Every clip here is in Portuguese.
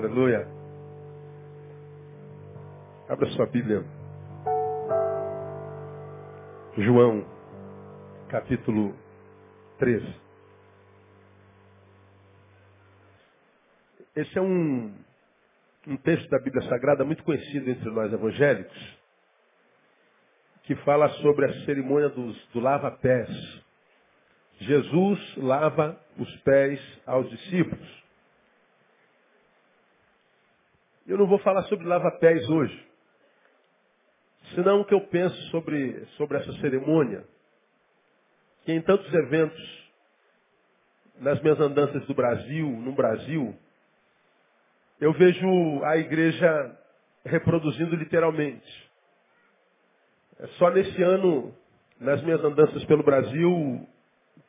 Aleluia. Abra sua Bíblia. João, capítulo 13. Esse é um, um texto da Bíblia Sagrada muito conhecido entre nós evangélicos, que fala sobre a cerimônia dos, do lava-pés. Jesus lava os pés aos discípulos. Eu não vou falar sobre lava-pés hoje. Senão o que eu penso sobre, sobre essa cerimônia, que em tantos eventos, nas minhas andanças do Brasil, no Brasil, eu vejo a igreja reproduzindo literalmente. É só nesse ano, nas minhas andanças pelo Brasil,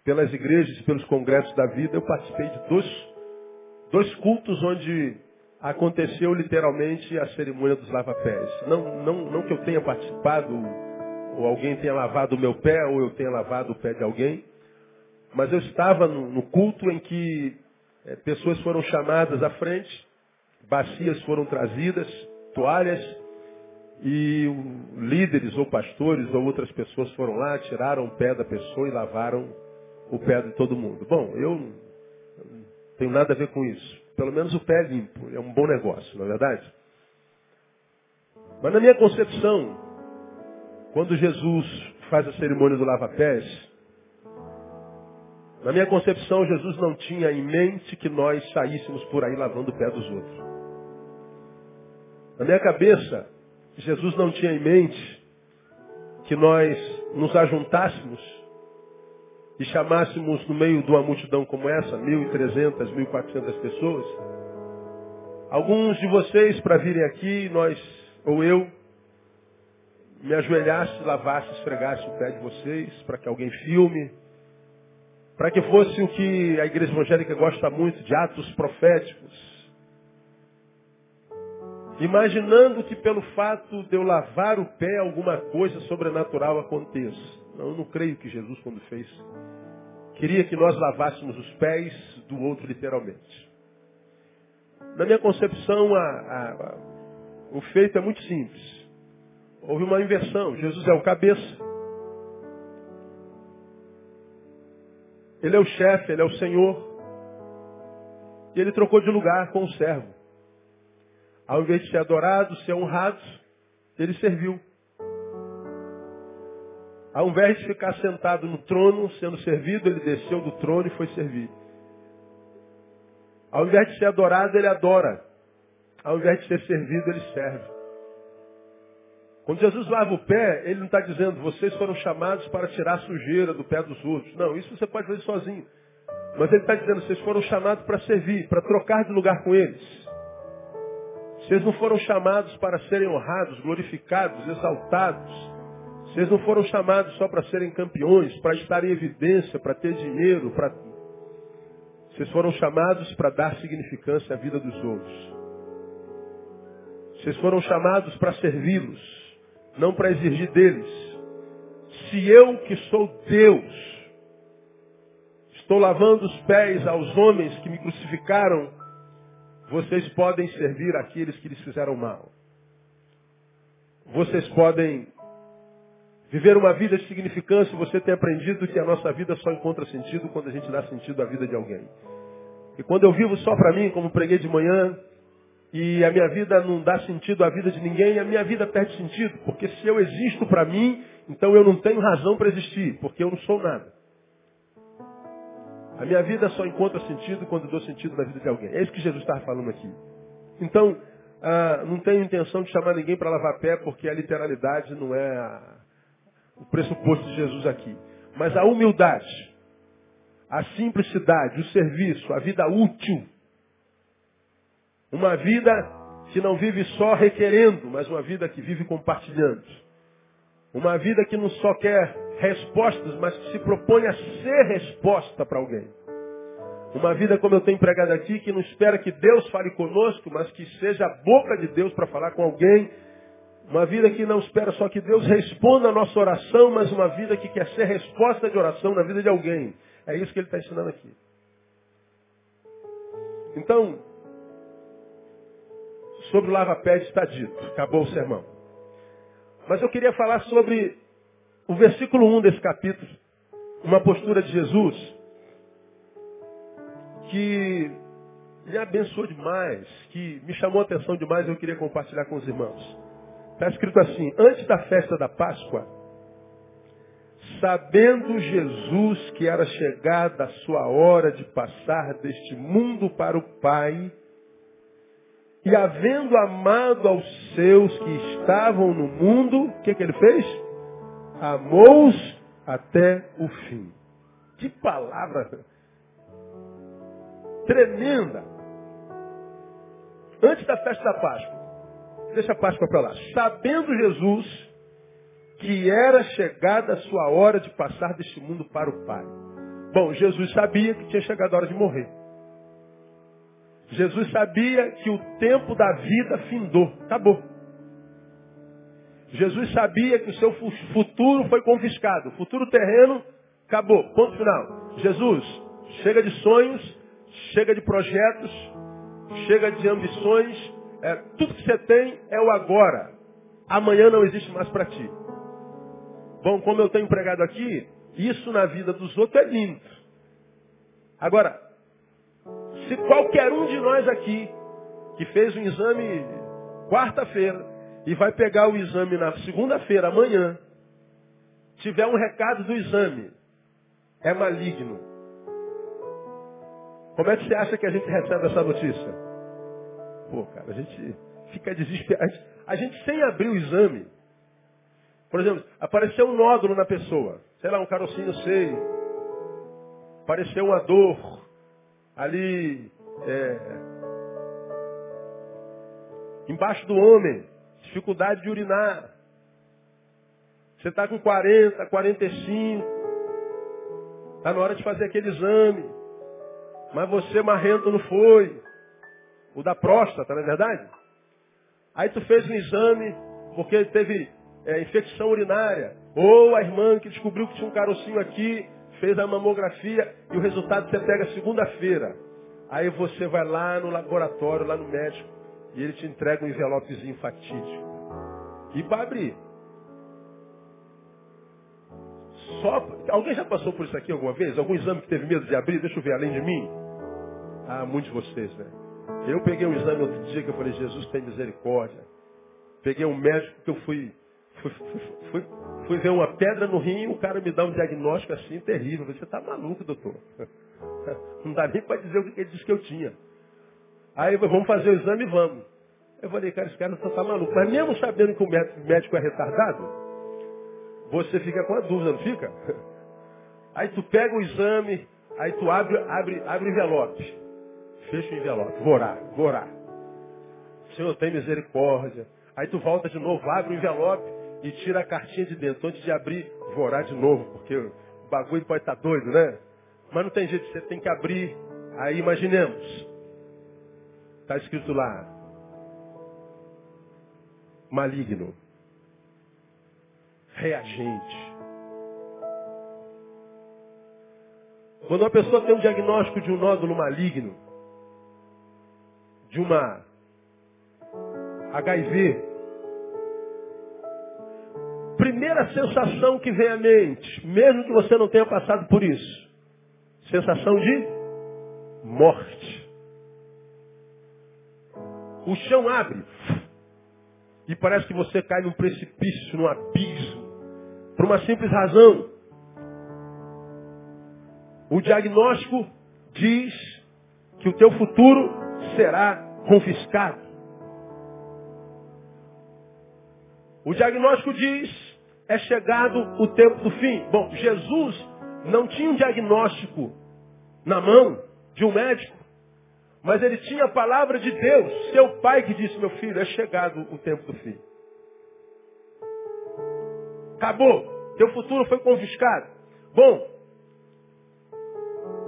pelas igrejas, pelos congressos da vida, eu participei de dois, dois cultos onde aconteceu literalmente a cerimônia dos lava-pés. Não, não, não que eu tenha participado, ou alguém tenha lavado o meu pé, ou eu tenha lavado o pé de alguém, mas eu estava no, no culto em que é, pessoas foram chamadas à frente, bacias foram trazidas, toalhas, e líderes ou pastores ou outras pessoas foram lá, tiraram o pé da pessoa e lavaram o pé de todo mundo. Bom, eu não tenho nada a ver com isso. Pelo menos o pé é limpo. É um bom negócio, não é verdade? Mas na minha concepção, quando Jesus faz a cerimônia do lava-pés, na minha concepção, Jesus não tinha em mente que nós saíssemos por aí lavando o pé dos outros. Na minha cabeça, Jesus não tinha em mente que nós nos ajuntássemos e chamássemos no meio de uma multidão como essa, 1.300, 1.400 pessoas, alguns de vocês para virem aqui, nós, ou eu, me ajoelhasse, lavasse, esfregasse o pé de vocês, para que alguém filme, para que fosse o que a igreja evangélica gosta muito, de atos proféticos. Imaginando que pelo fato de eu lavar o pé, alguma coisa sobrenatural aconteça. Não, eu não creio que Jesus, quando fez, queria que nós lavássemos os pés do outro literalmente. Na minha concepção, a, a, a, o feito é muito simples. Houve uma inversão. Jesus é o cabeça. Ele é o chefe, ele é o Senhor. E ele trocou de lugar com o servo. Ao invés de ser adorado, ser honrado, ele serviu. Ao invés de ficar sentado no trono, sendo servido, ele desceu do trono e foi servir. Ao invés de ser adorado, ele adora. Ao invés de ser servido, ele serve. Quando Jesus lava o pé, ele não está dizendo, vocês foram chamados para tirar a sujeira do pé dos outros. Não, isso você pode fazer sozinho. Mas ele está dizendo, vocês foram chamados para servir, para trocar de lugar com eles. Vocês não foram chamados para serem honrados, glorificados, exaltados. Vocês não foram chamados só para serem campeões, para estar em evidência, para ter dinheiro, para. Vocês foram chamados para dar significância à vida dos outros. Vocês foram chamados para servi-los, não para exigir deles. Se eu, que sou Deus, estou lavando os pés aos homens que me crucificaram, vocês podem servir aqueles que lhes fizeram mal. Vocês podem Viver uma vida de significância, você tem aprendido que a nossa vida só encontra sentido quando a gente dá sentido à vida de alguém. E quando eu vivo só para mim, como preguei de manhã, e a minha vida não dá sentido à vida de ninguém, a minha vida perde sentido. Porque se eu existo para mim, então eu não tenho razão para existir, porque eu não sou nada. A minha vida só encontra sentido quando dou sentido na vida de alguém. É isso que Jesus estava falando aqui. Então, ah, não tenho intenção de chamar ninguém para lavar pé, porque a literalidade não é a, o pressuposto de Jesus aqui. Mas a humildade, a simplicidade, o serviço, a vida útil. Uma vida que não vive só requerendo, mas uma vida que vive compartilhando. Uma vida que não só quer respostas, mas que se propõe a ser resposta para alguém. Uma vida, como eu tenho pregado aqui, que não espera que Deus fale conosco, mas que seja a boca de Deus para falar com alguém uma vida que não espera só que Deus responda a nossa oração, mas uma vida que quer ser resposta de oração na vida de alguém. É isso que ele está ensinando aqui. Então, Sobre o lava-pés está dito. Acabou o sermão. Mas eu queria falar sobre o versículo 1 desse capítulo. Uma postura de Jesus que me abençoou demais, que me chamou a atenção demais e eu queria compartilhar com os irmãos. Está escrito assim, antes da festa da Páscoa, sabendo Jesus que era chegada a sua hora de passar deste mundo para o Pai, e havendo amado aos seus que estavam no mundo, o que, que ele fez? Amou-os até o fim. Que palavra tremenda. Antes da festa da Páscoa. Deixa a Páscoa para lá. Sabendo Jesus que era chegada a sua hora de passar deste mundo para o Pai. Bom, Jesus sabia que tinha chegado a hora de morrer. Jesus sabia que o tempo da vida findou. Acabou. Jesus sabia que o seu futuro foi confiscado. O futuro terreno acabou. Ponto final. Jesus, chega de sonhos, chega de projetos, chega de ambições. É, tudo que você tem é o agora. Amanhã não existe mais para ti. Bom, como eu tenho empregado aqui, isso na vida dos outros é lindo. Agora, se qualquer um de nós aqui, que fez um exame quarta-feira, e vai pegar o exame na segunda-feira, amanhã, tiver um recado do exame, é maligno. Como é que você acha que a gente recebe essa notícia? Pô, cara, a gente fica desesperado. A gente sem abrir o exame, por exemplo, apareceu um nódulo na pessoa. Sei lá, um carocinho sei. Apareceu uma dor ali é, embaixo do homem. Dificuldade de urinar. Você está com 40, 45. Está na hora de fazer aquele exame. Mas você marrento não foi. O da próstata, não é verdade? Aí tu fez um exame porque teve é, infecção urinária. Ou a irmã que descobriu que tinha um carocinho aqui, fez a mamografia e o resultado você pega segunda-feira. Aí você vai lá no laboratório, lá no médico, e ele te entrega um envelopezinho fatídico. E para abrir. Só, alguém já passou por isso aqui alguma vez? Algum exame que teve medo de abrir? Deixa eu ver, além de mim. Ah, muitos de vocês, né? Eu peguei um exame outro dia que eu falei, Jesus tem misericórdia. Peguei um médico que eu fui Fui, fui, fui, ver uma pedra no rim, o cara me dá um diagnóstico assim terrível. Você está maluco, doutor. Não dá nem para dizer o que ele disse que eu tinha. Aí vamos fazer o exame e vamos. Eu falei, cara, esse cara não está maluco. Mas mesmo sabendo que o médico é retardado, você fica com a dúvida, não fica? Aí tu pega o exame, aí tu abre, abre, abre envelope. Fecha o envelope. Vou orar, vou orar. Senhor, tem misericórdia. Aí tu volta de novo, abre o envelope e tira a cartinha de dentro. Antes de abrir, vou orar de novo, porque o bagulho pode estar tá doido, né? Mas não tem jeito, você tem que abrir. Aí imaginemos. Está escrito lá. Maligno. Reagente. Quando uma pessoa tem um diagnóstico de um nódulo maligno, de uma HIV, primeira sensação que vem à mente, mesmo que você não tenha passado por isso, sensação de morte. O chão abre e parece que você cai num precipício, num abismo, por uma simples razão. O diagnóstico diz que o teu futuro será confiscado. O diagnóstico diz é chegado o tempo do fim. Bom, Jesus não tinha um diagnóstico na mão de um médico, mas ele tinha a palavra de Deus, seu pai que disse, meu filho, é chegado o tempo do fim. Acabou. Teu futuro foi confiscado. Bom,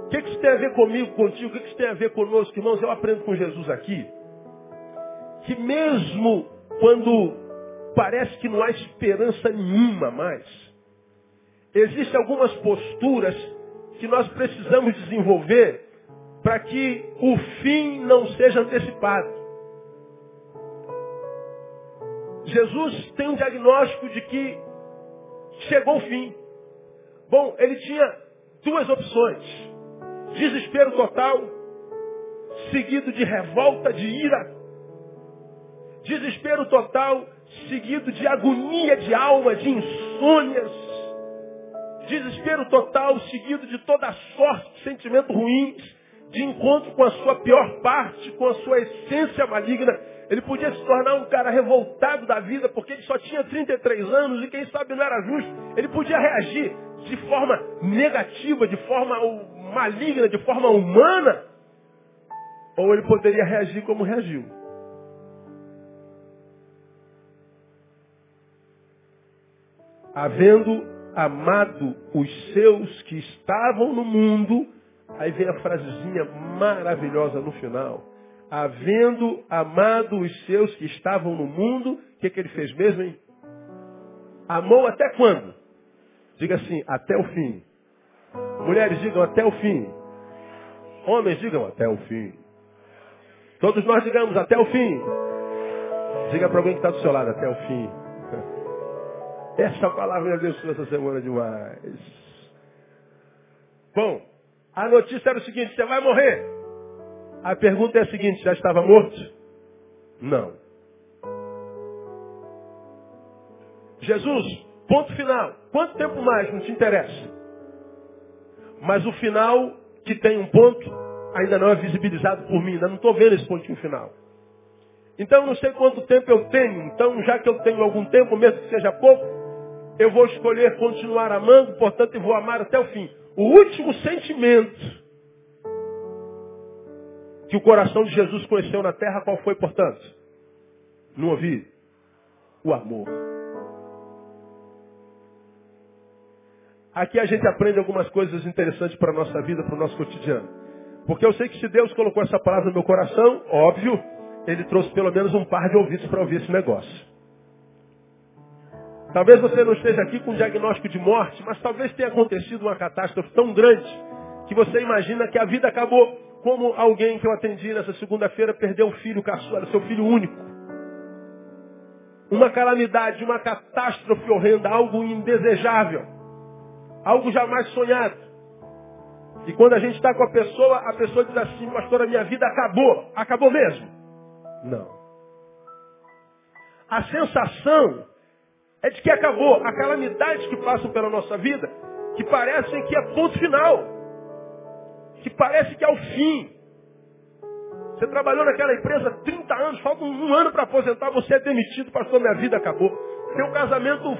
o que, que isso tem a ver comigo, contigo? O que, que isso tem a ver conosco, irmãos? Eu aprendo com Jesus aqui que mesmo quando parece que não há esperança nenhuma mais. Existem algumas posturas que nós precisamos desenvolver para que o fim não seja antecipado. Jesus tem um diagnóstico de que chegou o fim. Bom, ele tinha duas opções. Desespero total, seguido de revolta, de ira. Desespero total, seguido de agonia de alma, de insônias. Desespero total, seguido de toda sorte de sentimentos ruins, de encontro com a sua pior parte, com a sua essência maligna. Ele podia se tornar um cara revoltado da vida, porque ele só tinha 33 anos e quem sabe não era justo. Ele podia reagir de forma negativa, de forma maligna, de forma humana. Ou ele poderia reagir como reagiu. Havendo amado os seus que estavam no mundo, aí vem a frasezinha maravilhosa no final havendo amado os seus que estavam no mundo, o que, que ele fez mesmo, hein? Amou até quando? Diga assim, até o fim. Mulheres digam até o fim. Homens digam até o fim. Todos nós digamos até o fim. Diga para alguém que está do seu lado, até o fim. Essa palavra me abençoou essa semana demais. Bom, a notícia era o seguinte, você vai morrer. A pergunta é a seguinte, já estava morto? Não. Jesus, ponto final. Quanto tempo mais? Não te interessa. Mas o final, que tem um ponto, ainda não é visibilizado por mim. Ainda não estou vendo esse pontinho final. Então não sei quanto tempo eu tenho. Então, já que eu tenho algum tempo, mesmo que seja pouco, eu vou escolher continuar amando, portanto, eu vou amar até o fim. O último sentimento que o coração de Jesus conheceu na terra, qual foi, portanto? Não ouvi? O amor. Aqui a gente aprende algumas coisas interessantes para a nossa vida, para o nosso cotidiano. Porque eu sei que se Deus colocou essa palavra no meu coração, óbvio, Ele trouxe pelo menos um par de ouvidos para ouvir esse negócio. Talvez você não esteja aqui com um diagnóstico de morte, mas talvez tenha acontecido uma catástrofe tão grande que você imagina que a vida acabou como alguém que eu atendi nessa segunda-feira perdeu um filho caçula, seu filho único. Uma calamidade, uma catástrofe horrenda, algo indesejável. Algo jamais sonhado. E quando a gente está com a pessoa, a pessoa diz assim, pastor, a minha vida acabou. Acabou mesmo? Não. A sensação é de que acabou. A calamidade que passam pela nossa vida, que parecem que é ponto final que parece que é o fim. Você trabalhou naquela empresa 30 anos, falta um ano para aposentar, você é demitido, pastor, minha vida acabou. Seu casamento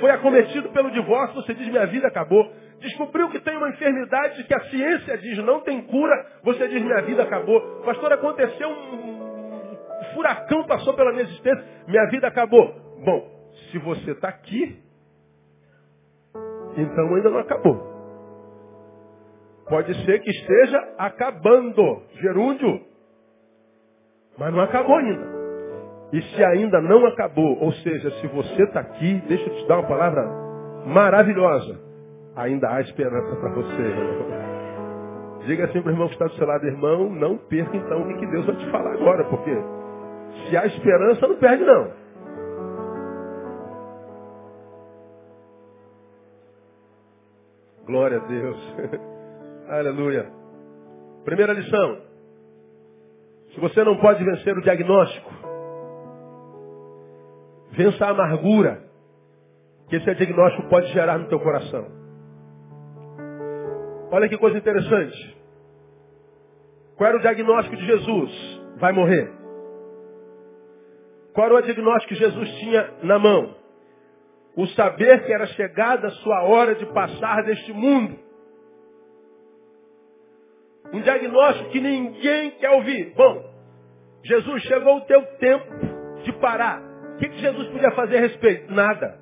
foi acometido pelo divórcio, você diz, minha vida acabou. Descobriu que tem uma enfermidade que a ciência diz não tem cura, você diz, minha vida acabou. Pastor, aconteceu um, furacão passou pela minha existência, minha vida acabou. Bom, se você está aqui, então ainda não acabou. Pode ser que esteja acabando, gerúndio. Mas não acabou ainda. E se ainda não acabou, ou seja, se você está aqui, deixa eu te dar uma palavra maravilhosa. Ainda há esperança para você. Diga assim para o irmão que está do seu lado, irmão, não perca então o que Deus vai te falar agora, porque se há esperança, não perde não. Glória a Deus. Aleluia. Primeira lição. Se você não pode vencer o diagnóstico, vença a amargura que esse diagnóstico pode gerar no teu coração. Olha que coisa interessante. Qual era o diagnóstico de Jesus? Vai morrer. Qual era o diagnóstico que Jesus tinha na mão? O saber que era chegada a sua hora de passar deste mundo. Um diagnóstico que ninguém quer ouvir. Bom, Jesus, chegou o teu tempo de parar. O que, que Jesus podia fazer a respeito? Nada.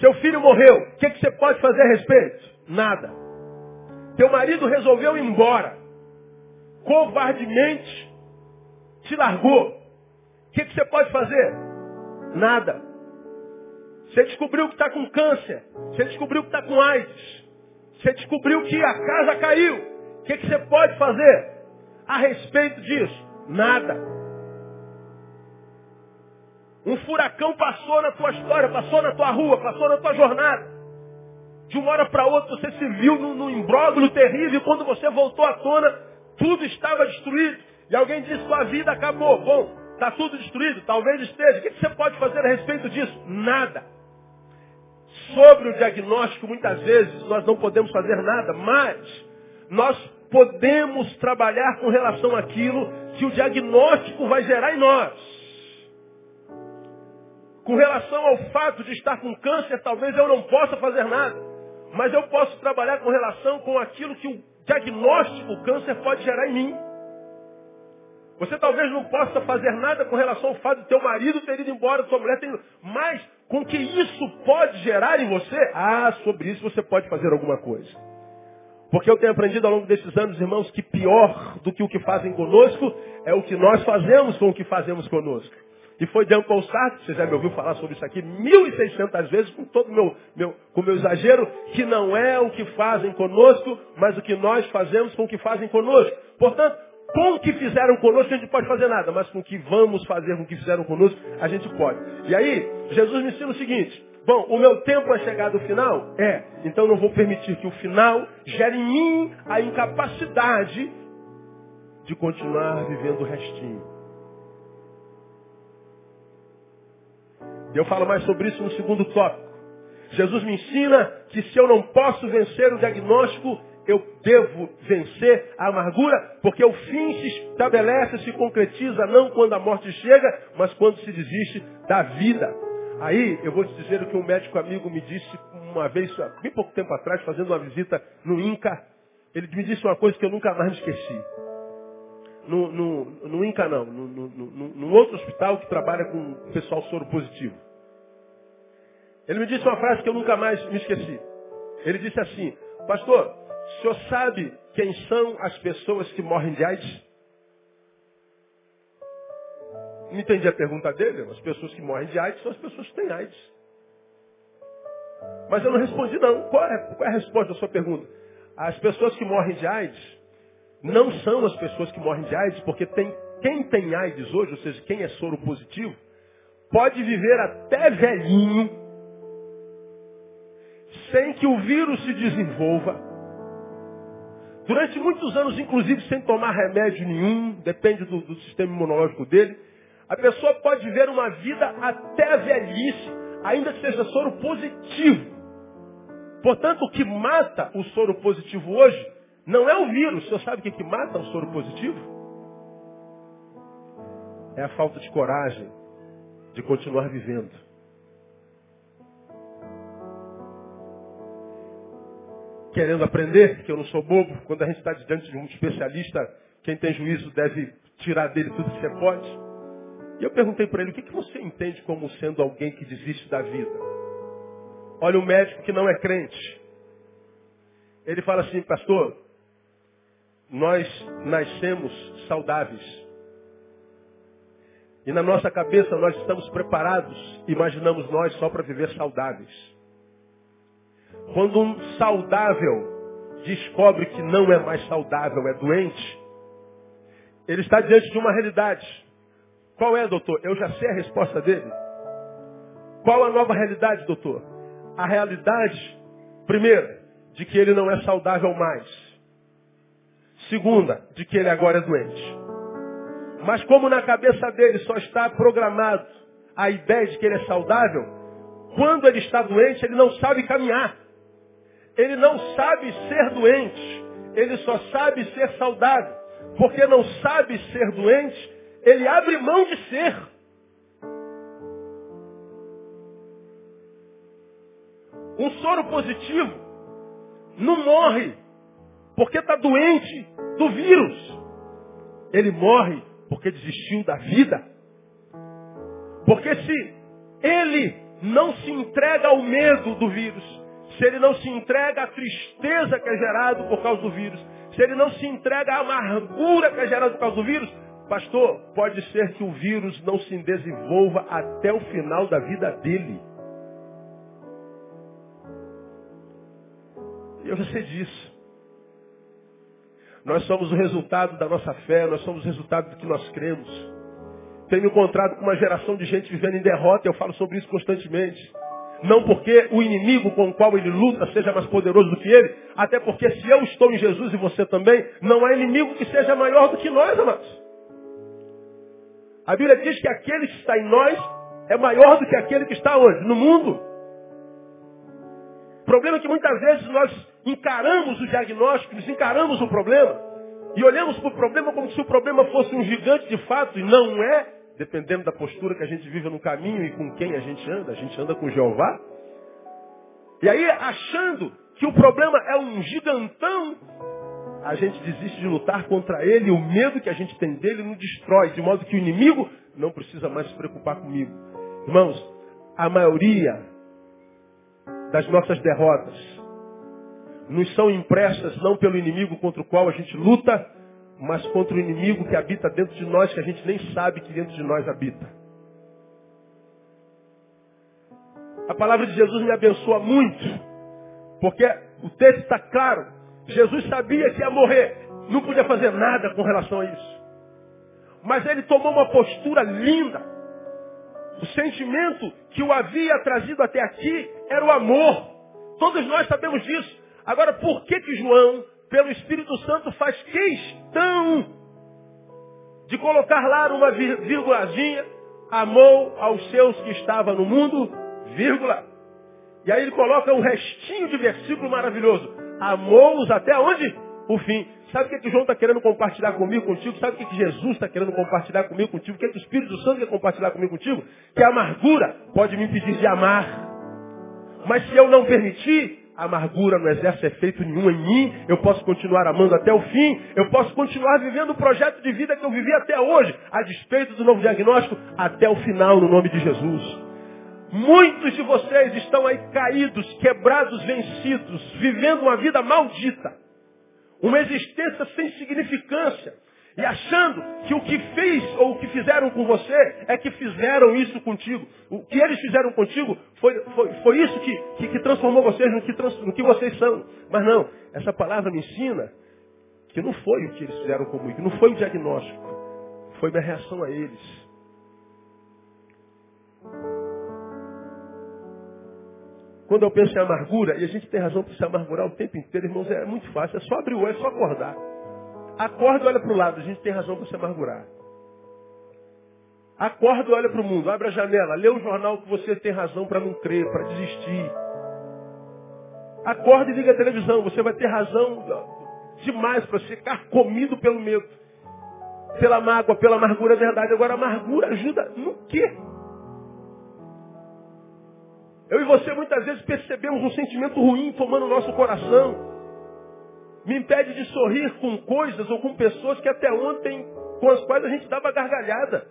Seu filho morreu. O que, que você pode fazer a respeito? Nada. Teu marido resolveu ir embora. Covardemente te largou. O que, que você pode fazer? Nada. Você descobriu que está com câncer. Você descobriu que está com AIDS. Você descobriu que a casa caiu. O que, que você pode fazer a respeito disso? Nada. Um furacão passou na tua história, passou na tua rua, passou na tua jornada. De uma hora para outra você se viu num, num imbróglio terrível e quando você voltou à tona, tudo estava destruído. E alguém disse, sua vida acabou. Bom, está tudo destruído, talvez esteja. O que você pode fazer a respeito disso? Nada. Sobre o diagnóstico, muitas vezes, nós não podemos fazer nada, mas nós podemos trabalhar com relação àquilo que o diagnóstico vai gerar em nós. Com relação ao fato de estar com câncer, talvez eu não possa fazer nada. Mas eu posso trabalhar com relação com aquilo que o diagnóstico, o câncer, pode gerar em mim. Você talvez não possa fazer nada com relação ao fato de teu marido ter ido embora, sua mulher ter ido. Mas com que isso pode gerar em você, ah, sobre isso você pode fazer alguma coisa. Porque eu tenho aprendido ao longo desses anos, irmãos, que pior do que o que fazem conosco é o que nós fazemos com o que fazemos conosco. E foi Jean Paul Sartre, você já me ouviu falar sobre isso aqui 1.600 vezes, com todo o meu, meu, com meu exagero, que não é o que fazem conosco, mas o que nós fazemos com o que fazem conosco. Portanto, com o que fizeram conosco a gente pode fazer nada, mas com o que vamos fazer com o que fizeram conosco, a gente pode. E aí, Jesus me ensina o seguinte, bom, o meu tempo é chegado ao final? É. Então não vou permitir que o final gere em mim a incapacidade de continuar vivendo o restinho. Eu falo mais sobre isso no segundo tópico. Jesus me ensina que se eu não posso vencer o diagnóstico, eu devo vencer a amargura, porque o fim se estabelece, se concretiza não quando a morte chega, mas quando se desiste da vida. Aí eu vou te dizer o que um médico amigo me disse uma vez, há bem pouco tempo atrás, fazendo uma visita no INCA. Ele me disse uma coisa que eu nunca mais me esqueci. No, no, no INCA não, no, no, no, no outro hospital que trabalha com pessoal soro positivo. Ele me disse uma frase que eu nunca mais me esqueci. Ele disse assim, pastor, o senhor sabe quem são as pessoas que morrem de AIDS? Não entendi a pergunta dele. As pessoas que morrem de AIDS são as pessoas que têm AIDS. Mas eu não respondi não. Qual é, qual é a resposta da sua pergunta? As pessoas que morrem de AIDS não são as pessoas que morrem de AIDS, porque tem, quem tem AIDS hoje, ou seja, quem é soro positivo, pode viver até velhinho, sem que o vírus se desenvolva, Durante muitos anos, inclusive sem tomar remédio nenhum, depende do, do sistema imunológico dele, a pessoa pode viver uma vida até velhice, ainda que seja soro positivo. Portanto, o que mata o soro positivo hoje não é o vírus. O senhor sabe o que, que mata o soro positivo? É a falta de coragem de continuar vivendo. querendo aprender, que eu não sou bobo. Quando a gente está diante de um especialista, quem tem juízo deve tirar dele tudo que você pode. E eu perguntei para ele, o que, que você entende como sendo alguém que desiste da vida? Olha o médico que não é crente. Ele fala assim, pastor, nós nascemos saudáveis. E na nossa cabeça nós estamos preparados, imaginamos nós só para viver saudáveis. Quando um saudável descobre que não é mais saudável, é doente, ele está diante de uma realidade. Qual é, doutor? Eu já sei a resposta dele. Qual a nova realidade, doutor? A realidade, primeira, de que ele não é saudável mais. Segunda, de que ele agora é doente. Mas como na cabeça dele só está programado a ideia de que ele é saudável, quando ele está doente, ele não sabe caminhar. Ele não sabe ser doente, ele só sabe ser saudável. Porque não sabe ser doente, ele abre mão de ser. Um soro positivo não morre porque está doente do vírus. Ele morre porque desistiu da vida. Porque se ele não se entrega ao medo do vírus, se ele não se entrega à tristeza que é gerada por causa do vírus, se ele não se entrega à amargura que é gerada por causa do vírus, pastor, pode ser que o vírus não se desenvolva até o final da vida dele. Eu já sei disso. Nós somos o resultado da nossa fé, nós somos o resultado do que nós cremos. tenho encontrado com uma geração de gente vivendo em derrota, eu falo sobre isso constantemente. Não porque o inimigo com o qual ele luta seja mais poderoso do que ele, até porque se eu estou em Jesus e você também, não há inimigo que seja maior do que nós, amados. A Bíblia diz que aquele que está em nós é maior do que aquele que está hoje, no mundo. O problema é que muitas vezes nós encaramos o diagnóstico, nós encaramos o problema, e olhamos para o problema como se o problema fosse um gigante de fato, e não é, dependendo da postura que a gente vive no caminho e com quem a gente anda. A gente anda com Jeová. E aí, achando que o problema é um gigantão, a gente desiste de lutar contra ele, o medo que a gente tem dele nos destrói, de modo que o inimigo não precisa mais se preocupar comigo. Irmãos, a maioria das nossas derrotas nos são impressas não pelo inimigo contra o qual a gente luta, mas contra o inimigo que habita dentro de nós, que a gente nem sabe que dentro de nós habita. A palavra de Jesus me abençoa muito, porque o texto está claro. Jesus sabia que ia morrer, não podia fazer nada com relação a isso. Mas ele tomou uma postura linda. O sentimento que o havia trazido até aqui era o amor. Todos nós sabemos disso. Agora, por que que João, pelo Espírito Santo, faz questão de colocar lá uma vírgulazinha, amou aos seus que estavam no mundo, vírgula. E aí ele coloca um restinho de versículo maravilhoso. Amou-os até onde? O fim. Sabe o que, que João está querendo compartilhar comigo, contigo? Sabe o que, que Jesus está querendo compartilhar comigo, contigo? O que, que o Espírito Santo quer compartilhar comigo, contigo? Que a amargura pode me impedir de amar. Mas se eu não permitir, a amargura não exerce efeito nenhum em mim, eu posso continuar amando até o fim, eu posso continuar vivendo o projeto de vida que eu vivi até hoje, a despeito do novo diagnóstico, até o final, no nome de Jesus. Muitos de vocês estão aí caídos, quebrados, vencidos, vivendo uma vida maldita, uma existência sem significância, e achando que o que fez ou o que fizeram com você é que fizeram isso contigo. O que eles fizeram contigo foi, foi, foi isso que, que, que, transformou vocês no que, trans, no que vocês são. Mas não, essa palavra me ensina que não foi o que eles fizeram comigo, não foi o diagnóstico, foi minha reação a eles. Quando eu penso em amargura, e a gente tem razão para se amargurar o tempo inteiro, irmãos, é muito fácil, é só abrir o olho, é só acordar. Acorda e olha para o lado, a gente tem razão para se amargurar. Acorda e olha para o mundo, abre a janela, lê o jornal que você tem razão para não crer, para desistir. Acorda e liga a televisão, você vai ter razão demais para ficar comido pelo medo, pela mágoa, pela amargura, é verdade. Agora, a amargura ajuda no quê? Eu e você muitas vezes percebemos um sentimento ruim tomando o nosso coração me impede de sorrir com coisas ou com pessoas que até ontem, com as quais a gente dava gargalhada.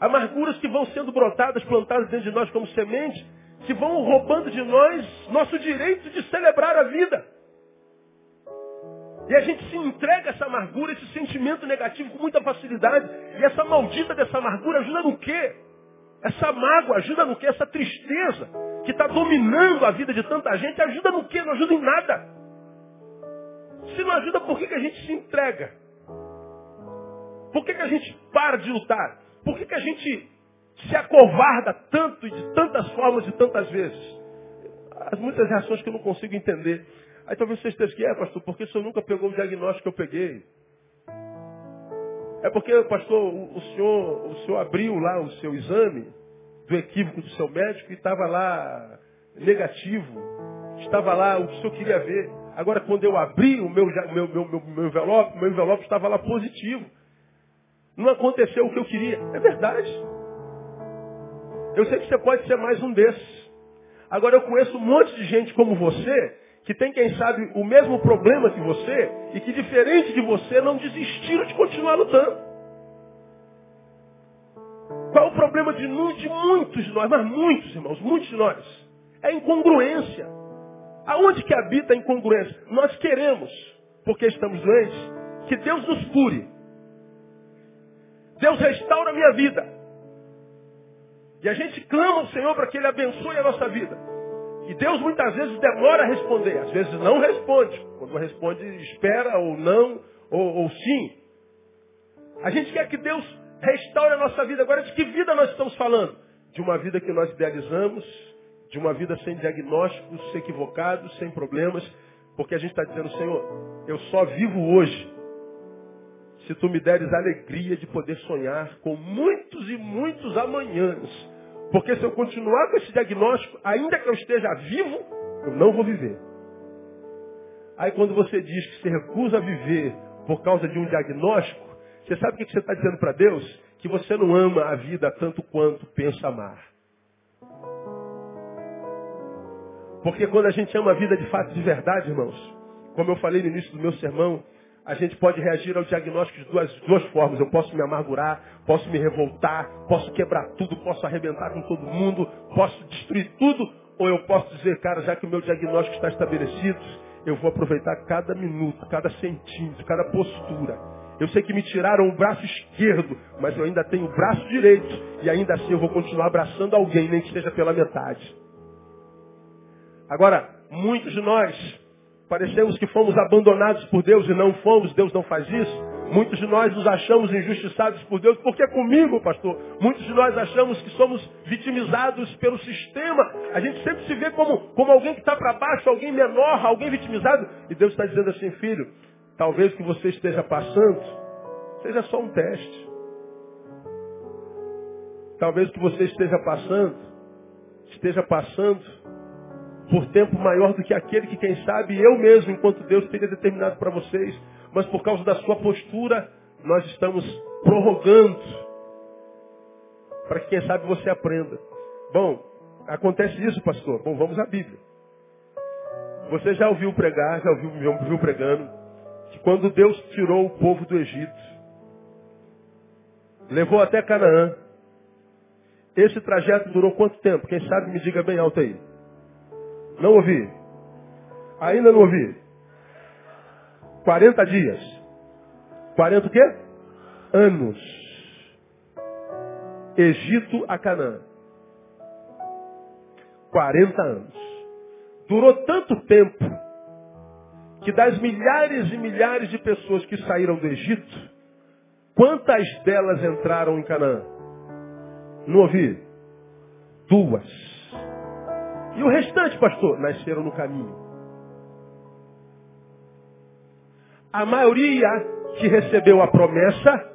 Amarguras que vão sendo brotadas, plantadas dentro de nós como semente, que vão roubando de nós nosso direito de celebrar a vida. E a gente se entrega a essa amargura, esse sentimento negativo com muita facilidade. E essa maldita dessa amargura ajuda no quê? Essa mágoa ajuda no quê? Essa tristeza que está dominando a vida de tanta gente ajuda no quê? Não ajuda em nada. Se não ajuda, por que, que a gente se entrega? Por que, que a gente para de lutar? Por que, que a gente se acovarda tanto e de tantas formas e tantas vezes? As muitas reações que eu não consigo entender. Aí talvez você esteja aqui, é pastor, porque o senhor nunca pegou o diagnóstico que eu peguei. É porque, pastor, o, senhor, o senhor abriu lá o seu exame do equívoco do seu médico e estava lá negativo. Estava lá o que o senhor queria ver. Agora, quando eu abri o meu, meu, meu, meu, envelope, meu envelope estava lá positivo. Não aconteceu o que eu queria. É verdade. Eu sei que você pode ser mais um desses. Agora, eu conheço um monte de gente como você que tem, quem sabe, o mesmo problema que você e que, diferente de você, não desistiram de continuar lutando. Qual o problema de, de muitos de nós, mas muitos, irmãos, muitos de nós? É a incongruência. Aonde que habita a incongruência? Nós queremos, porque estamos doentes, que Deus nos cure. Deus restaura a minha vida. E a gente clama ao Senhor para que Ele abençoe a nossa vida. E Deus muitas vezes demora a responder, às vezes não responde. Quando responde, espera ou não, ou, ou sim. A gente quer que Deus restaure a nossa vida. Agora, de que vida nós estamos falando? De uma vida que nós idealizamos, de uma vida sem diagnósticos equivocados, sem problemas, porque a gente está dizendo, Senhor, eu só vivo hoje se tu me deres a alegria de poder sonhar com muitos e muitos amanhãs. Porque se eu continuar com esse diagnóstico, ainda que eu esteja vivo, eu não vou viver. Aí quando você diz que se recusa a viver por causa de um diagnóstico, você sabe o que você está dizendo para Deus? Que você não ama a vida tanto quanto pensa amar. Porque quando a gente ama a vida de fato de verdade, irmãos, como eu falei no início do meu sermão, a gente pode reagir ao diagnóstico de duas, duas formas. Eu posso me amargurar, posso me revoltar, posso quebrar tudo, posso arrebentar com todo mundo, posso destruir tudo, ou eu posso dizer, cara, já que o meu diagnóstico está estabelecido, eu vou aproveitar cada minuto, cada centímetro, cada postura. Eu sei que me tiraram o braço esquerdo, mas eu ainda tenho o braço direito, e ainda assim eu vou continuar abraçando alguém, nem que seja pela metade. Agora, muitos de nós Parecemos que fomos abandonados por Deus e não fomos, Deus não faz isso. Muitos de nós nos achamos injustiçados por Deus, porque comigo, pastor? Muitos de nós achamos que somos vitimizados pelo sistema. A gente sempre se vê como, como alguém que está para baixo, alguém menor, alguém vitimizado. E Deus está dizendo assim, filho, talvez que você esteja passando seja só um teste. Talvez que você esteja passando, esteja passando por tempo maior do que aquele que, quem sabe, eu mesmo, enquanto Deus teria determinado para vocês, mas por causa da sua postura, nós estamos prorrogando para que, quem sabe, você aprenda. Bom, acontece isso, pastor? Bom, vamos à Bíblia. Você já ouviu pregar, já ouviu, já ouviu pregando, que quando Deus tirou o povo do Egito, levou até Canaã, esse trajeto durou quanto tempo? Quem sabe me diga bem alto aí. Não ouvi. Ainda não ouvi. 40 dias. 40 o quê? Anos. Egito a Canaã. 40 anos. Durou tanto tempo que das milhares e milhares de pessoas que saíram do Egito, quantas delas entraram em Canaã? Não ouvi? Duas. E o restante, pastor? Nasceram no caminho. A maioria que recebeu a promessa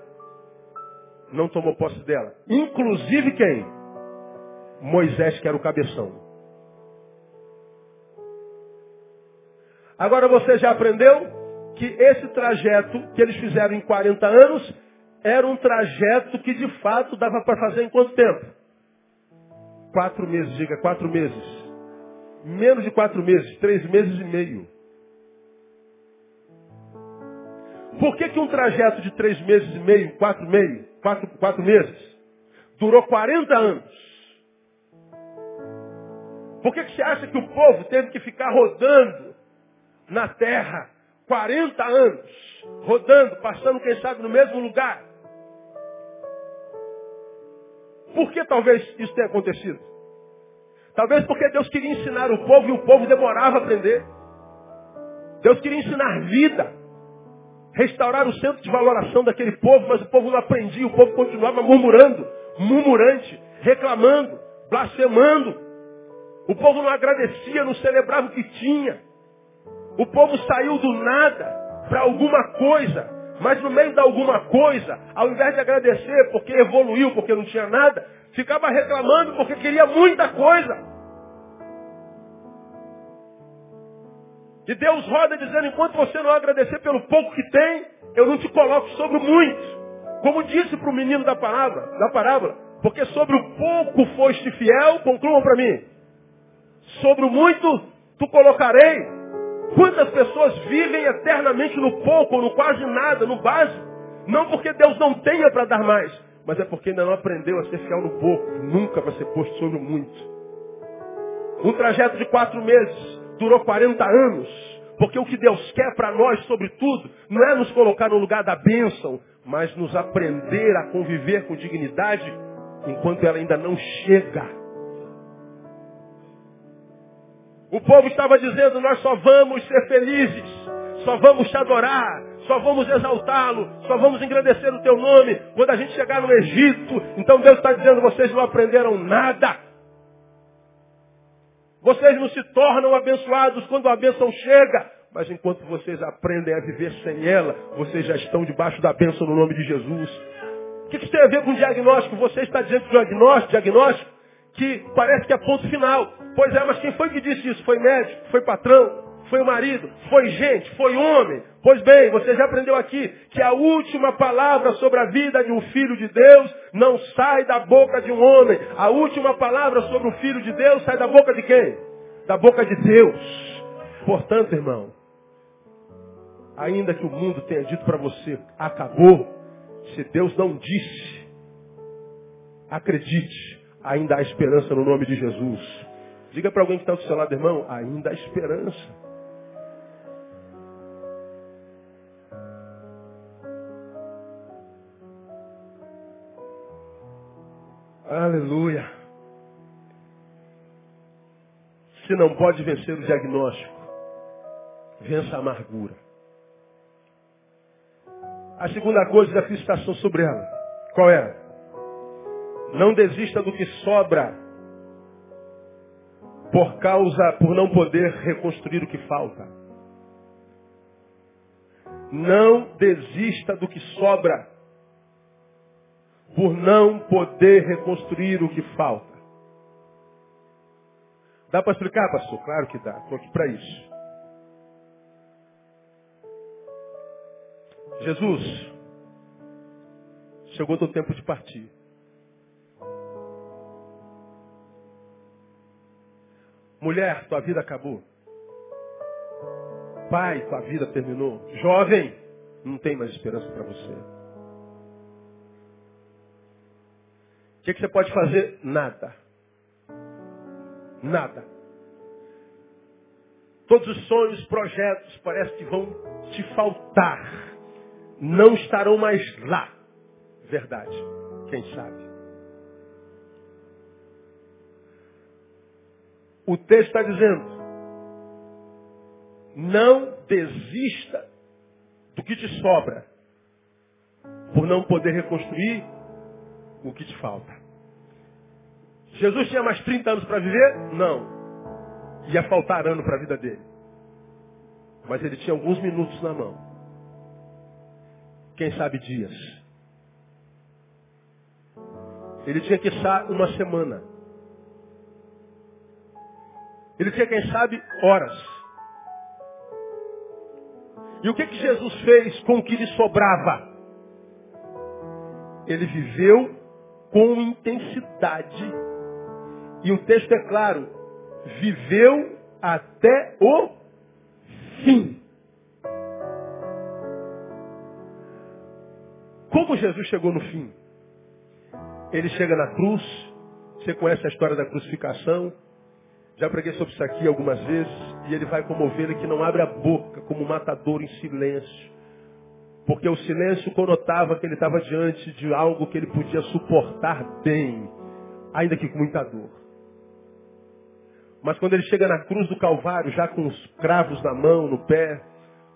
não tomou posse dela. Inclusive quem? Moisés, que era o cabeção. Agora você já aprendeu que esse trajeto que eles fizeram em 40 anos era um trajeto que de fato dava para fazer em quanto tempo? Quatro meses, diga quatro meses menos de quatro meses, três meses e meio. Por que, que um trajeto de três meses e meio, quatro, meio, quatro, quatro meses, durou 40 anos? Por que, que você acha que o povo teve que ficar rodando na terra 40 anos? Rodando, passando, quem sabe, no mesmo lugar. Por que talvez isso tenha acontecido? Talvez porque Deus queria ensinar o povo e o povo demorava a aprender. Deus queria ensinar vida. Restaurar o centro de valoração daquele povo, mas o povo não aprendia, o povo continuava murmurando, murmurante, reclamando, blasfemando. O povo não agradecia, não celebrava o que tinha. O povo saiu do nada para alguma coisa, mas no meio da alguma coisa, ao invés de agradecer porque evoluiu, porque não tinha nada, ficava reclamando porque queria muita coisa. E Deus roda dizendo, enquanto você não agradecer pelo pouco que tem, eu não te coloco sobre muito. Como disse para o menino da palavra, da parábola, porque sobre o pouco foste fiel, concluam para mim. Sobre o muito tu colocarei. Quantas pessoas vivem eternamente no pouco, no quase nada, no básico? Não porque Deus não tenha para dar mais, mas é porque ainda não aprendeu a ser fiel no pouco. Nunca vai ser posto sobre o muito. Um trajeto de quatro meses durou 40 anos. Porque o que Deus quer para nós, sobretudo, não é nos colocar no lugar da bênção, mas nos aprender a conviver com dignidade enquanto ela ainda não chega. O povo estava dizendo, nós só vamos ser felizes só vamos te adorar, só vamos exaltá-lo, só vamos engrandecer o teu nome quando a gente chegar no Egito. Então Deus está dizendo, vocês não aprenderam nada. Vocês não se tornam abençoados quando a bênção chega. Mas enquanto vocês aprendem a viver sem ela, vocês já estão debaixo da bênção no nome de Jesus. O que isso tem a ver com diagnóstico? Você está dizendo diagnóstico, diagnóstico que parece que é ponto final. Pois é, mas quem foi que disse isso? Foi médico? Foi patrão? Foi o marido? Foi gente? Foi homem? Pois bem, você já aprendeu aqui que a última palavra sobre a vida de um filho de Deus não sai da boca de um homem. A última palavra sobre o filho de Deus sai da boca de quem? Da boca de Deus. Portanto, irmão, ainda que o mundo tenha dito para você, acabou, se Deus não disse, acredite, ainda há esperança no nome de Jesus. Diga para alguém que está do seu lado, irmão, ainda há esperança. Aleluia. Se não pode vencer o diagnóstico, vença a amargura. A segunda coisa da fixação sobre ela. Qual é? Não desista do que sobra por causa, por não poder reconstruir o que falta. Não desista do que sobra por não poder reconstruir o que falta. Dá para explicar, pastor? Claro que dá. Estou aqui para isso. Jesus, chegou o tempo de partir. Mulher, tua vida acabou. Pai, tua vida terminou. Jovem, não tem mais esperança para você. O que, que você pode fazer? Nada. Nada. Todos os sonhos, projetos, parece que vão te faltar. Não estarão mais lá. Verdade. Quem sabe? O texto está dizendo: não desista do que te sobra, por não poder reconstruir o que te falta. Jesus tinha mais 30 anos para viver? Não. Ia faltar ano para a vida dele. Mas ele tinha alguns minutos na mão. Quem sabe dias. Ele tinha que estar uma semana. Ele tinha, quem sabe, horas. E o que, que Jesus fez com o que lhe sobrava? Ele viveu com intensidade. E o texto é claro, viveu até o fim. Como Jesus chegou no fim? Ele chega na cruz, você conhece a história da crucificação, já preguei sobre isso aqui algumas vezes, e ele vai como ovelha que não abre a boca, como matador em silêncio. Porque o silêncio conotava que ele estava diante de algo que ele podia suportar bem, ainda que com muita dor. Mas quando ele chega na cruz do Calvário, já com os cravos na mão, no pé,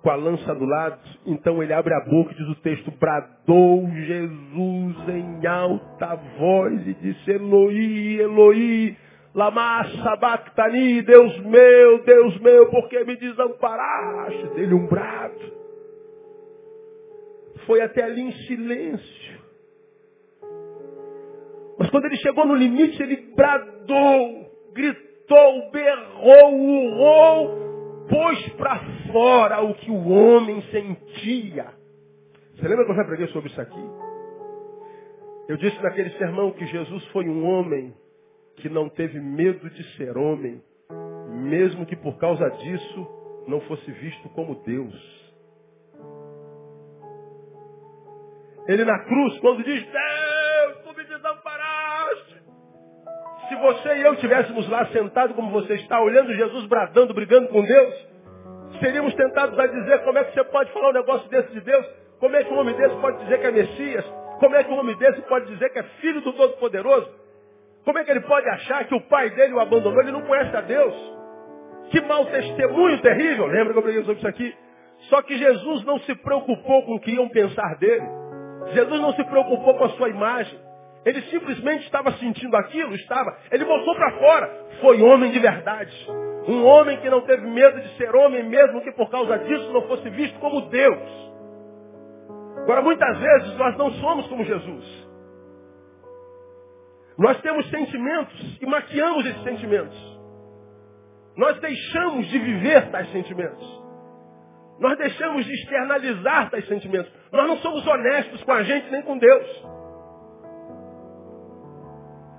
com a lança do lado, então ele abre a boca e diz o texto, bradou Jesus em alta voz e disse, Eloi, Eloi, lama sabachthani, Deus meu, Deus meu, por que me desamparaste? Dele um brado foi até ali em silêncio. Mas quando ele chegou no limite, ele bradou, gritou, berrou, urrou, pôs para fora o que o homem sentia. Você lembra que eu já preguei sobre isso aqui? Eu disse naquele sermão que Jesus foi um homem que não teve medo de ser homem, mesmo que por causa disso não fosse visto como Deus. Ele na cruz, quando diz, Se você e eu estivéssemos lá sentados como você está, olhando Jesus bradando, brigando com Deus, seríamos tentados a dizer como é que você pode falar um negócio desse de Deus? Como é que um homem desse pode dizer que é Messias? Como é que um homem desse pode dizer que é filho do Todo-Poderoso? Como é que ele pode achar que o pai dele o abandonou? Ele não conhece a Deus. Que mau testemunho terrível. Lembra que eu preguei sobre isso aqui? Só que Jesus não se preocupou com o que iam pensar dele. Jesus não se preocupou com a sua imagem. Ele simplesmente estava sentindo aquilo, estava. Ele voltou para fora. Foi homem de verdade. Um homem que não teve medo de ser homem, mesmo que por causa disso não fosse visto como Deus. Agora, muitas vezes nós não somos como Jesus. Nós temos sentimentos e maquiamos esses sentimentos. Nós deixamos de viver tais sentimentos. Nós deixamos de externalizar tais sentimentos. Nós não somos honestos com a gente nem com Deus.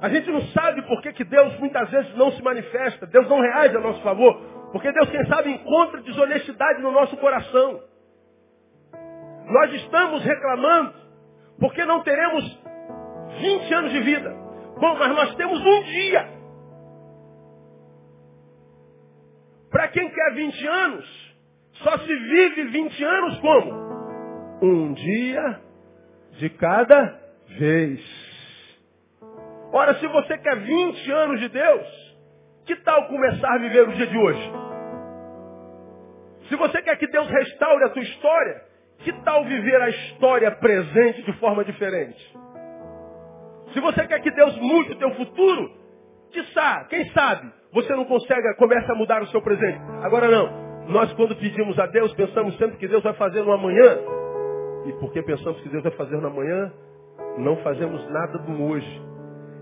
A gente não sabe por que, que Deus muitas vezes não se manifesta. Deus não reage a nosso favor. Porque Deus, quem sabe, encontra desonestidade no nosso coração. Nós estamos reclamando porque não teremos 20 anos de vida. Bom, mas nós temos um dia. Para quem quer 20 anos, só se vive 20 anos como? Um dia de cada vez. Ora, se você quer 20 anos de Deus, que tal começar a viver o dia de hoje? Se você quer que Deus restaure a tua história, que tal viver a história presente de forma diferente? Se você quer que Deus mude o teu futuro, quem sabe, você não consegue, começa a mudar o seu presente. Agora não. Nós quando pedimos a Deus, pensamos sempre que Deus vai fazer no amanhã. E porque pensamos que Deus vai fazer no amanhã, não fazemos nada do hoje.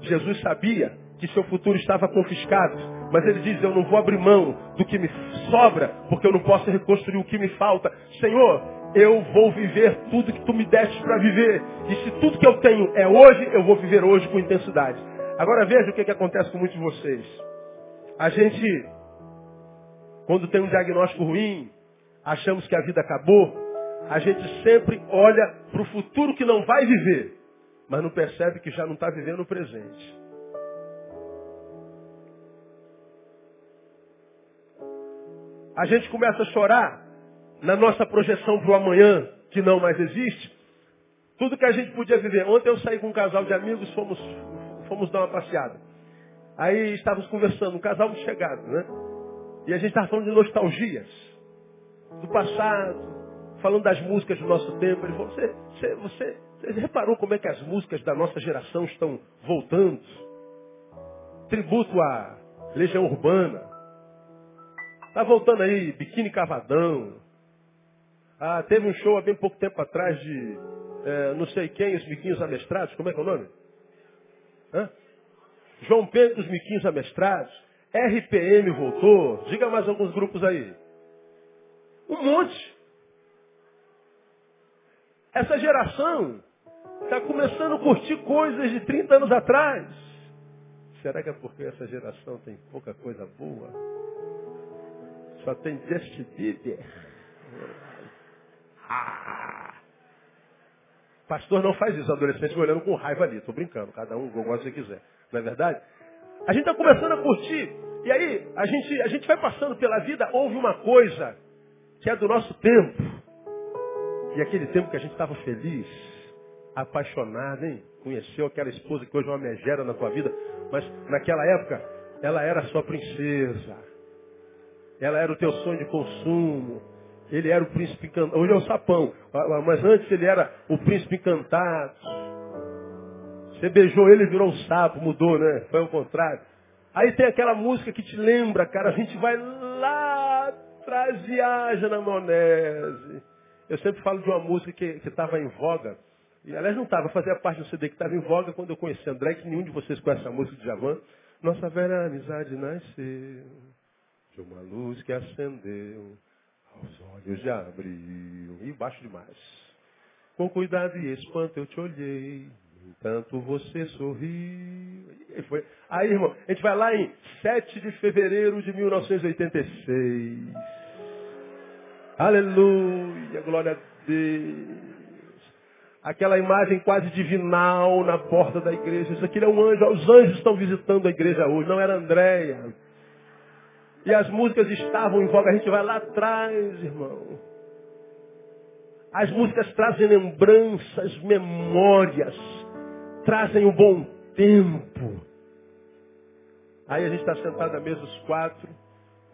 Jesus sabia que seu futuro estava confiscado, mas ele diz, eu não vou abrir mão do que me sobra, porque eu não posso reconstruir o que me falta. Senhor, eu vou viver tudo que tu me deste para viver. E se tudo que eu tenho é hoje, eu vou viver hoje com intensidade. Agora veja o que, que acontece com muitos de vocês. A gente, quando tem um diagnóstico ruim, achamos que a vida acabou, a gente sempre olha para o futuro que não vai viver, mas não percebe que já não está vivendo o presente. A gente começa a chorar na nossa projeção para o amanhã, que não mais existe, tudo que a gente podia viver. Ontem eu saí com um casal de amigos, fomos, fomos dar uma passeada. Aí estávamos conversando, um casal muito chegado, né? E a gente estava falando de nostalgias, do passado, falando das músicas do nosso tempo. Ele falou, você, você, você, você reparou como é que as músicas da nossa geração estão voltando? Tributo à Legião Urbana. Está voltando aí, Biquíni Cavadão, ah, teve um show há bem pouco tempo atrás de é, não sei quem, os miquinhos amestrados. Como é que é o nome? Hã? João Pedro dos miquinhos amestrados. RPM voltou. Diga mais alguns grupos aí. Um monte. Essa geração está começando a curtir coisas de 30 anos atrás. Será que é porque essa geração tem pouca coisa boa? Só tem Justin Bieber. Ah! Pastor não faz isso, adolescente me olhando com raiva ali. Estou brincando, cada um gosta se quiser. Não é verdade? A gente está começando a curtir. E aí, a gente, a gente vai passando pela vida, houve uma coisa que é do nosso tempo. E aquele tempo que a gente estava feliz, apaixonado, hein? Conheceu aquela esposa que hoje é uma megera na tua vida. Mas naquela época, ela era sua princesa. Ela era o teu sonho de consumo. Ele era o príncipe encantado. Hoje é o sapão. Mas antes ele era o príncipe encantado. Você beijou ele e virou um sapo, mudou, né? Foi o contrário. Aí tem aquela música que te lembra, cara. A gente vai lá atrás, viaja na maionese. Eu sempre falo de uma música que estava em voga. E, aliás, não estava, fazia parte do CD que estava em voga quando eu conheci André, que nenhum de vocês conhece a música de Javan. Nossa velha amizade nasceu de uma luz que acendeu os olhos já abriu. E baixo demais. Com cuidado e espanto eu te olhei. Entanto você sorriu. E foi. Aí, irmão, a gente vai lá em 7 de fevereiro de 1986. Aleluia, glória a Deus. Aquela imagem quase divinal na porta da igreja. Isso aqui é um anjo. Os anjos estão visitando a igreja hoje. Não era Andréia. E as músicas estavam em voga, a gente vai lá atrás, irmão. As músicas trazem lembranças, memórias, trazem um bom tempo. Aí a gente está sentado à mesa os quatro,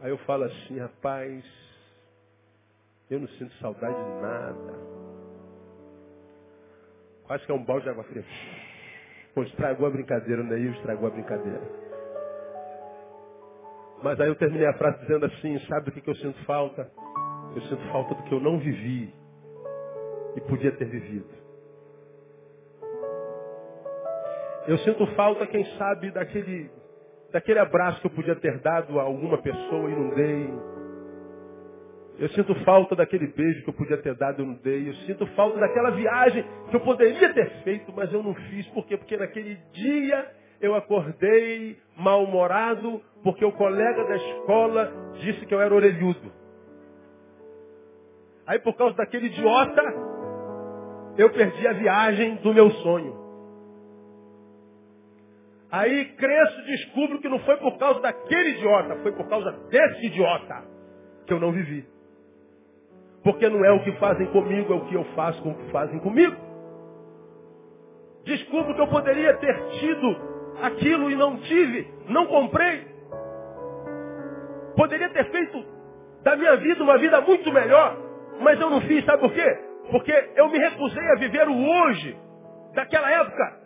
aí eu falo assim, rapaz, Eu não sinto saudade de nada. Quase que é um balde de água fria. Pô, estragou a brincadeira, né? Eu estragou a brincadeira. Mas aí eu terminei a frase dizendo assim, sabe do que, que eu sinto falta? Eu sinto falta do que eu não vivi e podia ter vivido. Eu sinto falta, quem sabe, daquele, daquele abraço que eu podia ter dado a alguma pessoa e não dei. Eu sinto falta daquele beijo que eu podia ter dado e não dei. Eu sinto falta daquela viagem que eu poderia ter feito, mas eu não fiz. Por quê? Porque naquele dia eu acordei mal-humorado, porque o colega da escola disse que eu era orelhudo. Aí por causa daquele idiota, eu perdi a viagem do meu sonho. Aí cresço e descubro que não foi por causa daquele idiota, foi por causa desse idiota que eu não vivi. Porque não é o que fazem comigo, é o que eu faço com o que fazem comigo. Descubro que eu poderia ter tido aquilo e não tive, não comprei. Poderia ter feito da minha vida uma vida muito melhor, mas eu não fiz, sabe por quê? Porque eu me recusei a viver o hoje daquela época.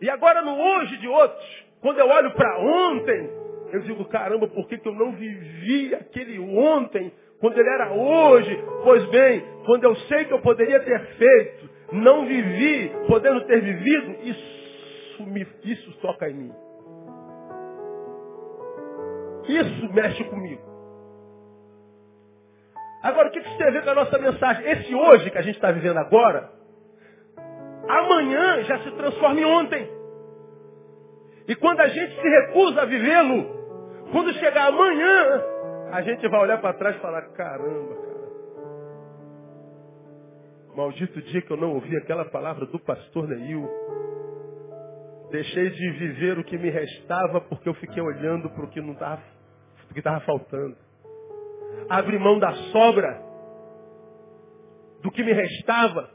E agora no hoje de outros, quando eu olho para ontem, eu digo, caramba, por que, que eu não vivi aquele ontem quando ele era hoje. Pois bem, quando eu sei que eu poderia ter feito, não vivi, podendo ter vivido, isso, me, isso toca em mim. Isso mexe comigo. Agora, o que a ver com a nossa mensagem? Esse hoje que a gente está vivendo agora, amanhã já se transforma em ontem. E quando a gente se recusa a vivê-lo, quando chegar amanhã, a gente vai olhar para trás e falar, caramba, cara. Maldito dia que eu não ouvi aquela palavra do pastor Neil. Deixei de viver o que me restava porque eu fiquei olhando para o que não estava, que estava faltando. Abri mão da sobra do que me restava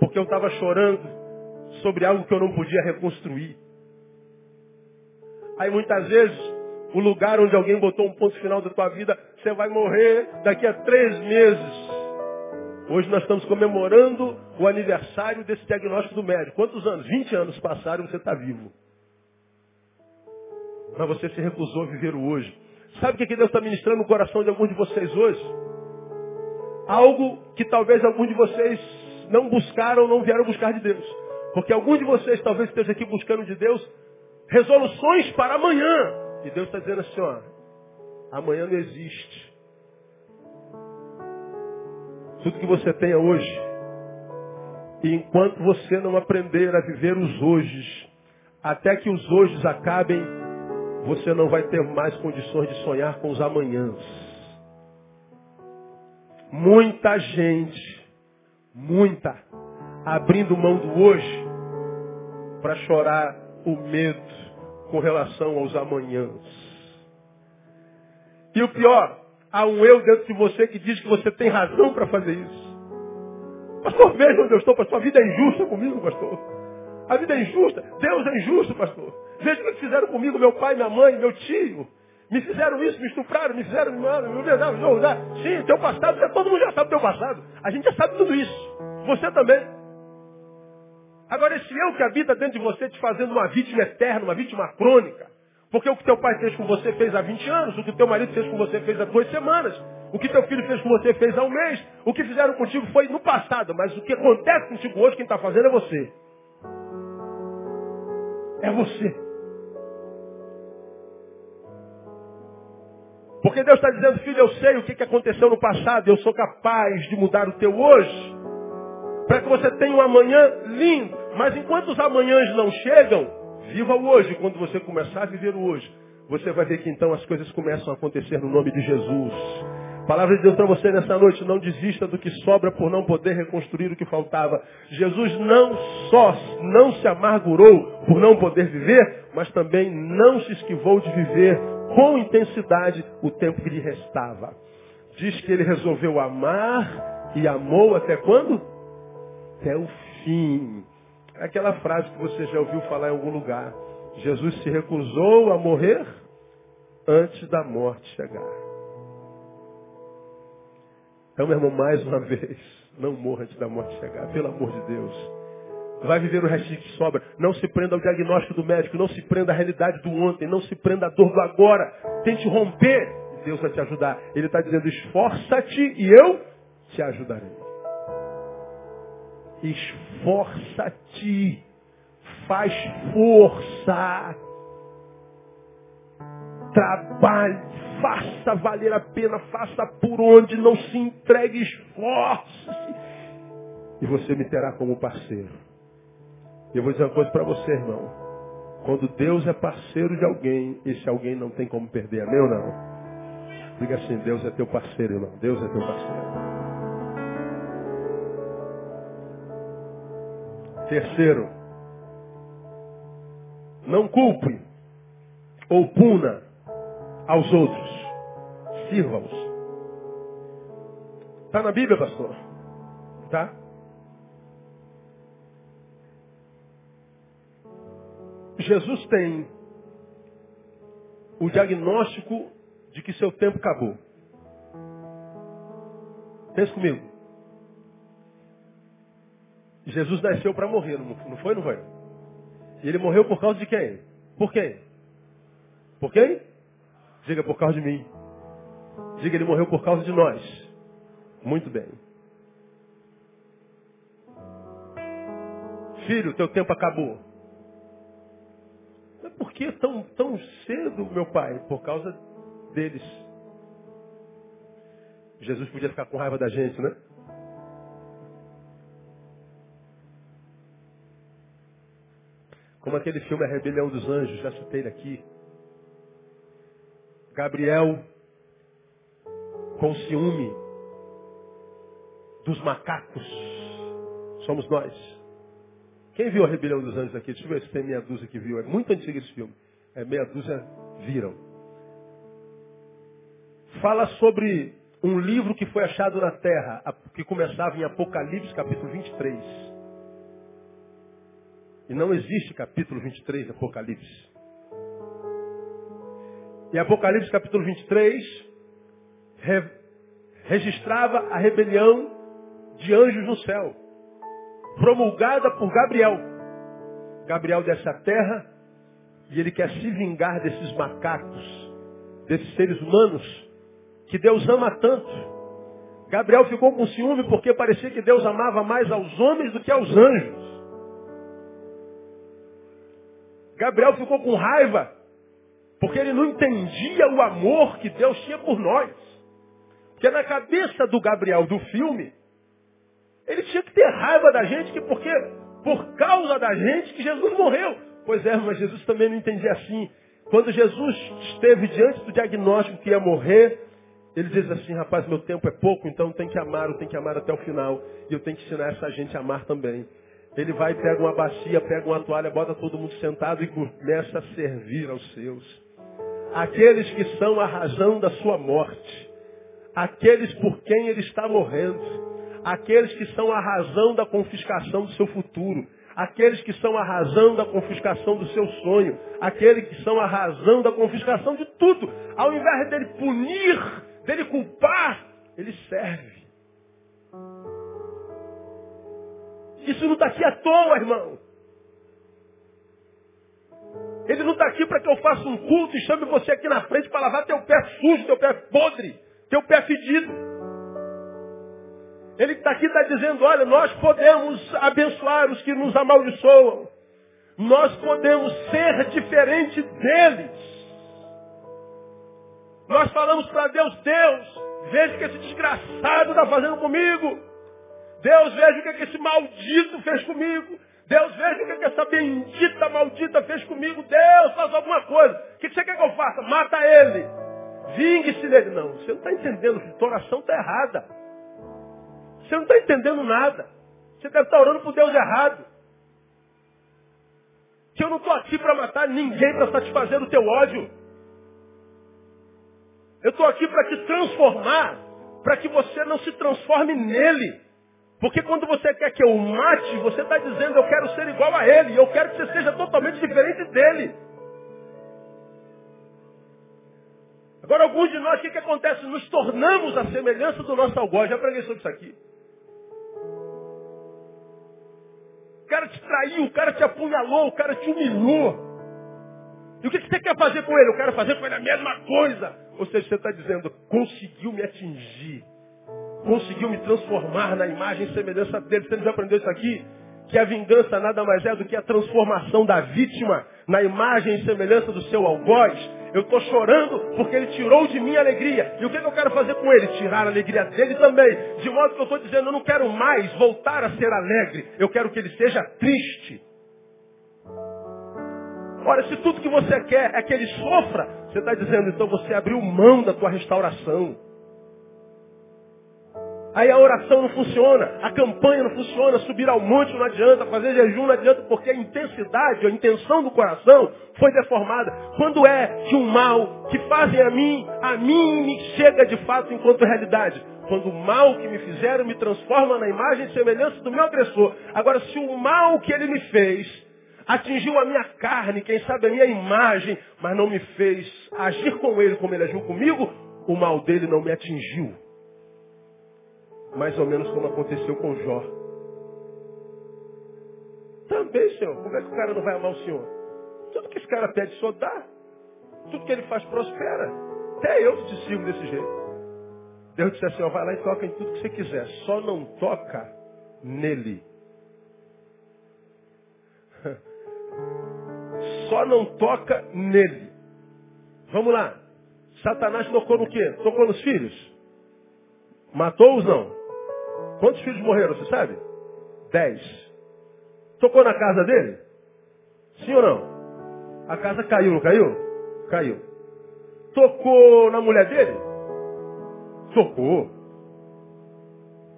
porque eu estava chorando sobre algo que eu não podia reconstruir. Aí muitas vezes o lugar onde alguém botou um ponto final da tua vida, você vai morrer daqui a três meses. Hoje nós estamos comemorando o aniversário desse diagnóstico do médico. Quantos anos? 20 anos passaram e você está vivo. Mas você se recusou a viver o hoje. Sabe o que Deus está ministrando no coração de alguns de vocês hoje? Algo que talvez alguns de vocês não buscaram, não vieram buscar de Deus. Porque alguns de vocês talvez estejam aqui buscando de Deus resoluções para amanhã. E Deus está dizendo assim, ó, amanhã não existe. Tudo que você tenha hoje. E enquanto você não aprender a viver os hojes, até que os hojes acabem, você não vai ter mais condições de sonhar com os amanhãs. Muita gente, muita, abrindo mão do hoje para chorar o medo com relação aos amanhãs. E o pior, há um eu dentro de você que diz que você tem razão para fazer isso. Pastor, veja onde eu estou, pastor. A vida é injusta comigo, pastor. A vida é injusta. Deus é injusto, pastor. Veja o que fizeram comigo, meu pai, minha mãe, meu tio. Me fizeram isso, me estupraram, me fizeram, me me Sim, teu passado, todo mundo já sabe teu passado. A gente já sabe tudo isso. Você também. Agora, esse eu que habita dentro de você te fazendo uma vítima eterna, uma vítima crônica. Porque o que teu pai fez com você fez há 20 anos, o que teu marido fez com você fez há duas semanas, o que teu filho fez com você fez há um mês, o que fizeram contigo foi no passado, mas o que acontece contigo hoje, quem está fazendo é você. É você. Porque Deus está dizendo, filho, eu sei o que aconteceu no passado, eu sou capaz de mudar o teu hoje para que você tenha um amanhã lindo. Mas enquanto os amanhãs não chegam, viva o hoje. Quando você começar a viver o hoje, você vai ver que então as coisas começam a acontecer no nome de Jesus. Palavra de Deus para você nessa noite, não desista do que sobra por não poder reconstruir o que faltava. Jesus não só não se amargurou por não poder viver, mas também não se esquivou de viver com intensidade o tempo que lhe restava. Diz que ele resolveu amar e amou até quando? até o fim. Aquela frase que você já ouviu falar em algum lugar. Jesus se recusou a morrer antes da morte chegar. Então, meu irmão, mais uma vez, não morra antes da morte chegar, pelo amor de Deus. Vai viver o resto que sobra. Não se prenda ao diagnóstico do médico, não se prenda à realidade do ontem, não se prenda à dor do agora. Tente romper. Deus vai te ajudar. Ele está dizendo, esforça-te e eu te ajudarei. Esforça-te. Faz força. Trabalhe. Faça valer a pena. Faça por onde. Não se entregue. Esforce-se. E você me terá como parceiro. E eu vou dizer uma coisa para você, irmão. Quando Deus é parceiro de alguém, esse alguém não tem como perder. Amém ou não? Diga assim, Deus é teu parceiro, irmão. Deus é teu parceiro. Terceiro, não culpe ou puna aos outros. Sirva-os. Está na Bíblia, pastor? Tá? Jesus tem o diagnóstico de que seu tempo acabou. Pensa comigo. Jesus nasceu para morrer, não foi, não foi? E ele morreu por causa de quem? Por quem? Por quem? Diga por causa de mim. Diga, ele morreu por causa de nós. Muito bem. Filho, teu tempo acabou. Mas por que tão, tão cedo, meu pai? Por causa deles. Jesus podia ficar com raiva da gente, né? Como aquele filme A Rebelião dos Anjos, já citei aqui. Gabriel, com ciúme dos macacos, somos nós. Quem viu a Rebelião dos Anjos aqui? Deixa eu ver se tem meia dúzia que viu. É muito antigo esse filme. É meia dúzia viram. Fala sobre um livro que foi achado na terra, que começava em Apocalipse capítulo 23. E não existe capítulo 23 de Apocalipse. E Apocalipse capítulo 23 re, registrava a rebelião de anjos no céu promulgada por Gabriel. Gabriel desce terra e ele quer se vingar desses macacos, desses seres humanos que Deus ama tanto. Gabriel ficou com ciúme porque parecia que Deus amava mais aos homens do que aos anjos. Gabriel ficou com raiva porque ele não entendia o amor que Deus tinha por nós. Porque na cabeça do Gabriel do filme, ele tinha que ter raiva da gente, que porque por causa da gente que Jesus morreu. Pois é, mas Jesus também não entendia assim. Quando Jesus esteve diante do diagnóstico que ia morrer, ele diz assim, rapaz, meu tempo é pouco, então tem que amar, eu tenho que amar até o final. E eu tenho que ensinar essa gente a amar também. Ele vai, pega uma bacia, pega uma toalha, bota todo mundo sentado e começa a servir aos seus. Aqueles que são a razão da sua morte. Aqueles por quem ele está morrendo aqueles que são a razão da confiscação do seu futuro, aqueles que são a razão da confiscação do seu sonho, aqueles que são a razão da confiscação de tudo. Ao invés dele punir, dele culpar, ele serve. Isso não está aqui à toa, irmão. Ele não está aqui para que eu faça um culto e chame você aqui na frente para lavar teu pé sujo, teu pé podre, teu pé fedido. Ele está aqui está dizendo, olha, nós podemos abençoar os que nos amaldiçoam. Nós podemos ser diferente deles. Nós falamos para Deus, Deus, veja o que esse desgraçado está fazendo comigo. Deus, veja o que esse maldito fez comigo. Deus, veja o que essa bendita maldita fez comigo. Deus, faz alguma coisa. O que você quer que eu faça? Mata ele. Vingue-se dele. Não, você não está entendendo. A oração está errada. Você não está entendendo nada. Você deve estar orando por Deus errado. Que eu não estou aqui para matar ninguém para satisfazer o teu ódio. Eu estou aqui para te transformar, para que você não se transforme nele. Porque quando você quer que eu mate, você está dizendo eu quero ser igual a ele, eu quero que você seja totalmente diferente dele. Agora, alguns de nós, o que, que acontece? Nos tornamos a semelhança do nosso algoz. Já preguei sobre isso aqui. O cara te traiu, o cara te apunhalou, o cara te humilhou. E o que, que você quer fazer com ele? Eu quero fazer com ele a mesma coisa. Ou seja, você está dizendo, conseguiu me atingir. Conseguiu me transformar na imagem e semelhança dele. Você já aprendeu isso aqui? Que a vingança nada mais é do que a transformação da vítima na imagem e semelhança do seu algoz. Eu estou chorando porque ele tirou de mim a alegria. E o que, que eu quero fazer com ele? Tirar a alegria dele também. De modo que eu estou dizendo, eu não quero mais voltar a ser alegre. Eu quero que ele seja triste. Ora, se tudo que você quer é que ele sofra, você está dizendo, então você abriu mão da tua restauração. Aí a oração não funciona, a campanha não funciona, subir ao monte não adianta, fazer jejum não adianta, porque a intensidade, a intenção do coração foi deformada. Quando é que um mal que fazem a mim, a mim me chega de fato enquanto realidade? Quando o mal que me fizeram me transforma na imagem e semelhança do meu agressor. Agora, se o mal que ele me fez atingiu a minha carne, quem sabe a minha imagem, mas não me fez agir com ele como ele agiu comigo, o mal dele não me atingiu. Mais ou menos como aconteceu com Jó. Também, Senhor. Como é que o cara não vai amar o Senhor? Tudo que esse cara pede, Senhor dá. Tudo que ele faz prospera. Até eu te sigo desse jeito. Deus disse assim, ó, vai lá e toca em tudo que você quiser. Só não toca nele. Só não toca nele. Vamos lá. Satanás tocou no quê? Tocou nos filhos? Matou-os não? Quantos filhos morreram, você sabe? Dez. Tocou na casa dele? Sim ou não? A casa caiu, não caiu? Caiu. Tocou na mulher dele? Tocou.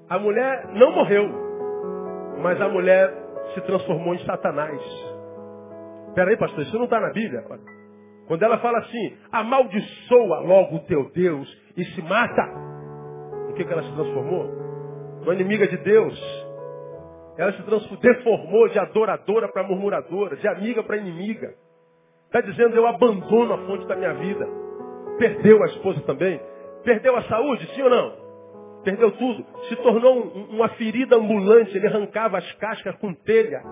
A mulher não morreu, mas a mulher se transformou em Satanás. Peraí, pastor, isso não está na Bíblia. Quando ela fala assim, amaldiçoa logo o teu Deus e se mata. O que, que ela se transformou? Uma inimiga de Deus. Ela se deformou de adoradora para murmuradora, de amiga para inimiga. Está dizendo, eu abandono a fonte da minha vida. Perdeu a esposa também. Perdeu a saúde, sim ou não? Perdeu tudo. Se tornou um, uma ferida ambulante. Ele arrancava as cascas com telha.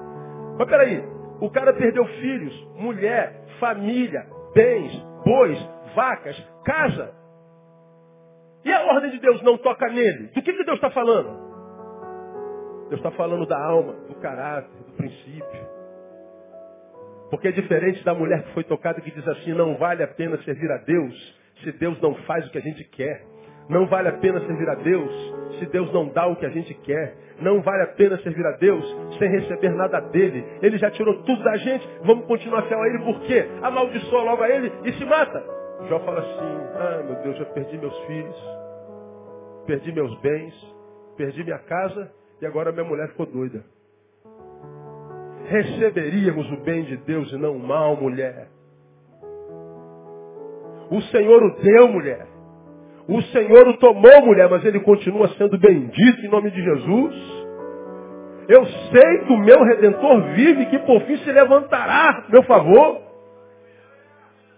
Mas peraí, o cara perdeu filhos, mulher, família, bens, bois, vacas, casa. E a ordem de Deus não toca nele? Do que, que Deus está falando? Deus está falando da alma, do caráter, do princípio. Porque é diferente da mulher que foi tocada que diz assim, não vale a pena servir a Deus se Deus não faz o que a gente quer. Não vale a pena servir a Deus se Deus não dá o que a gente quer. Não vale a pena servir a Deus sem receber nada dele. Ele já tirou tudo da gente, vamos continuar fiel a ele, por quê? Amaldiçoa logo a ele e se mata. Jó fala assim, ah meu Deus, já perdi meus filhos, perdi meus bens, perdi minha casa e agora minha mulher ficou doida. Receberíamos o bem de Deus e não o mal, mulher. O Senhor o deu, mulher. O Senhor o tomou, mulher, mas ele continua sendo bendito em nome de Jesus. Eu sei que o meu Redentor vive que por fim se levantará, meu favor.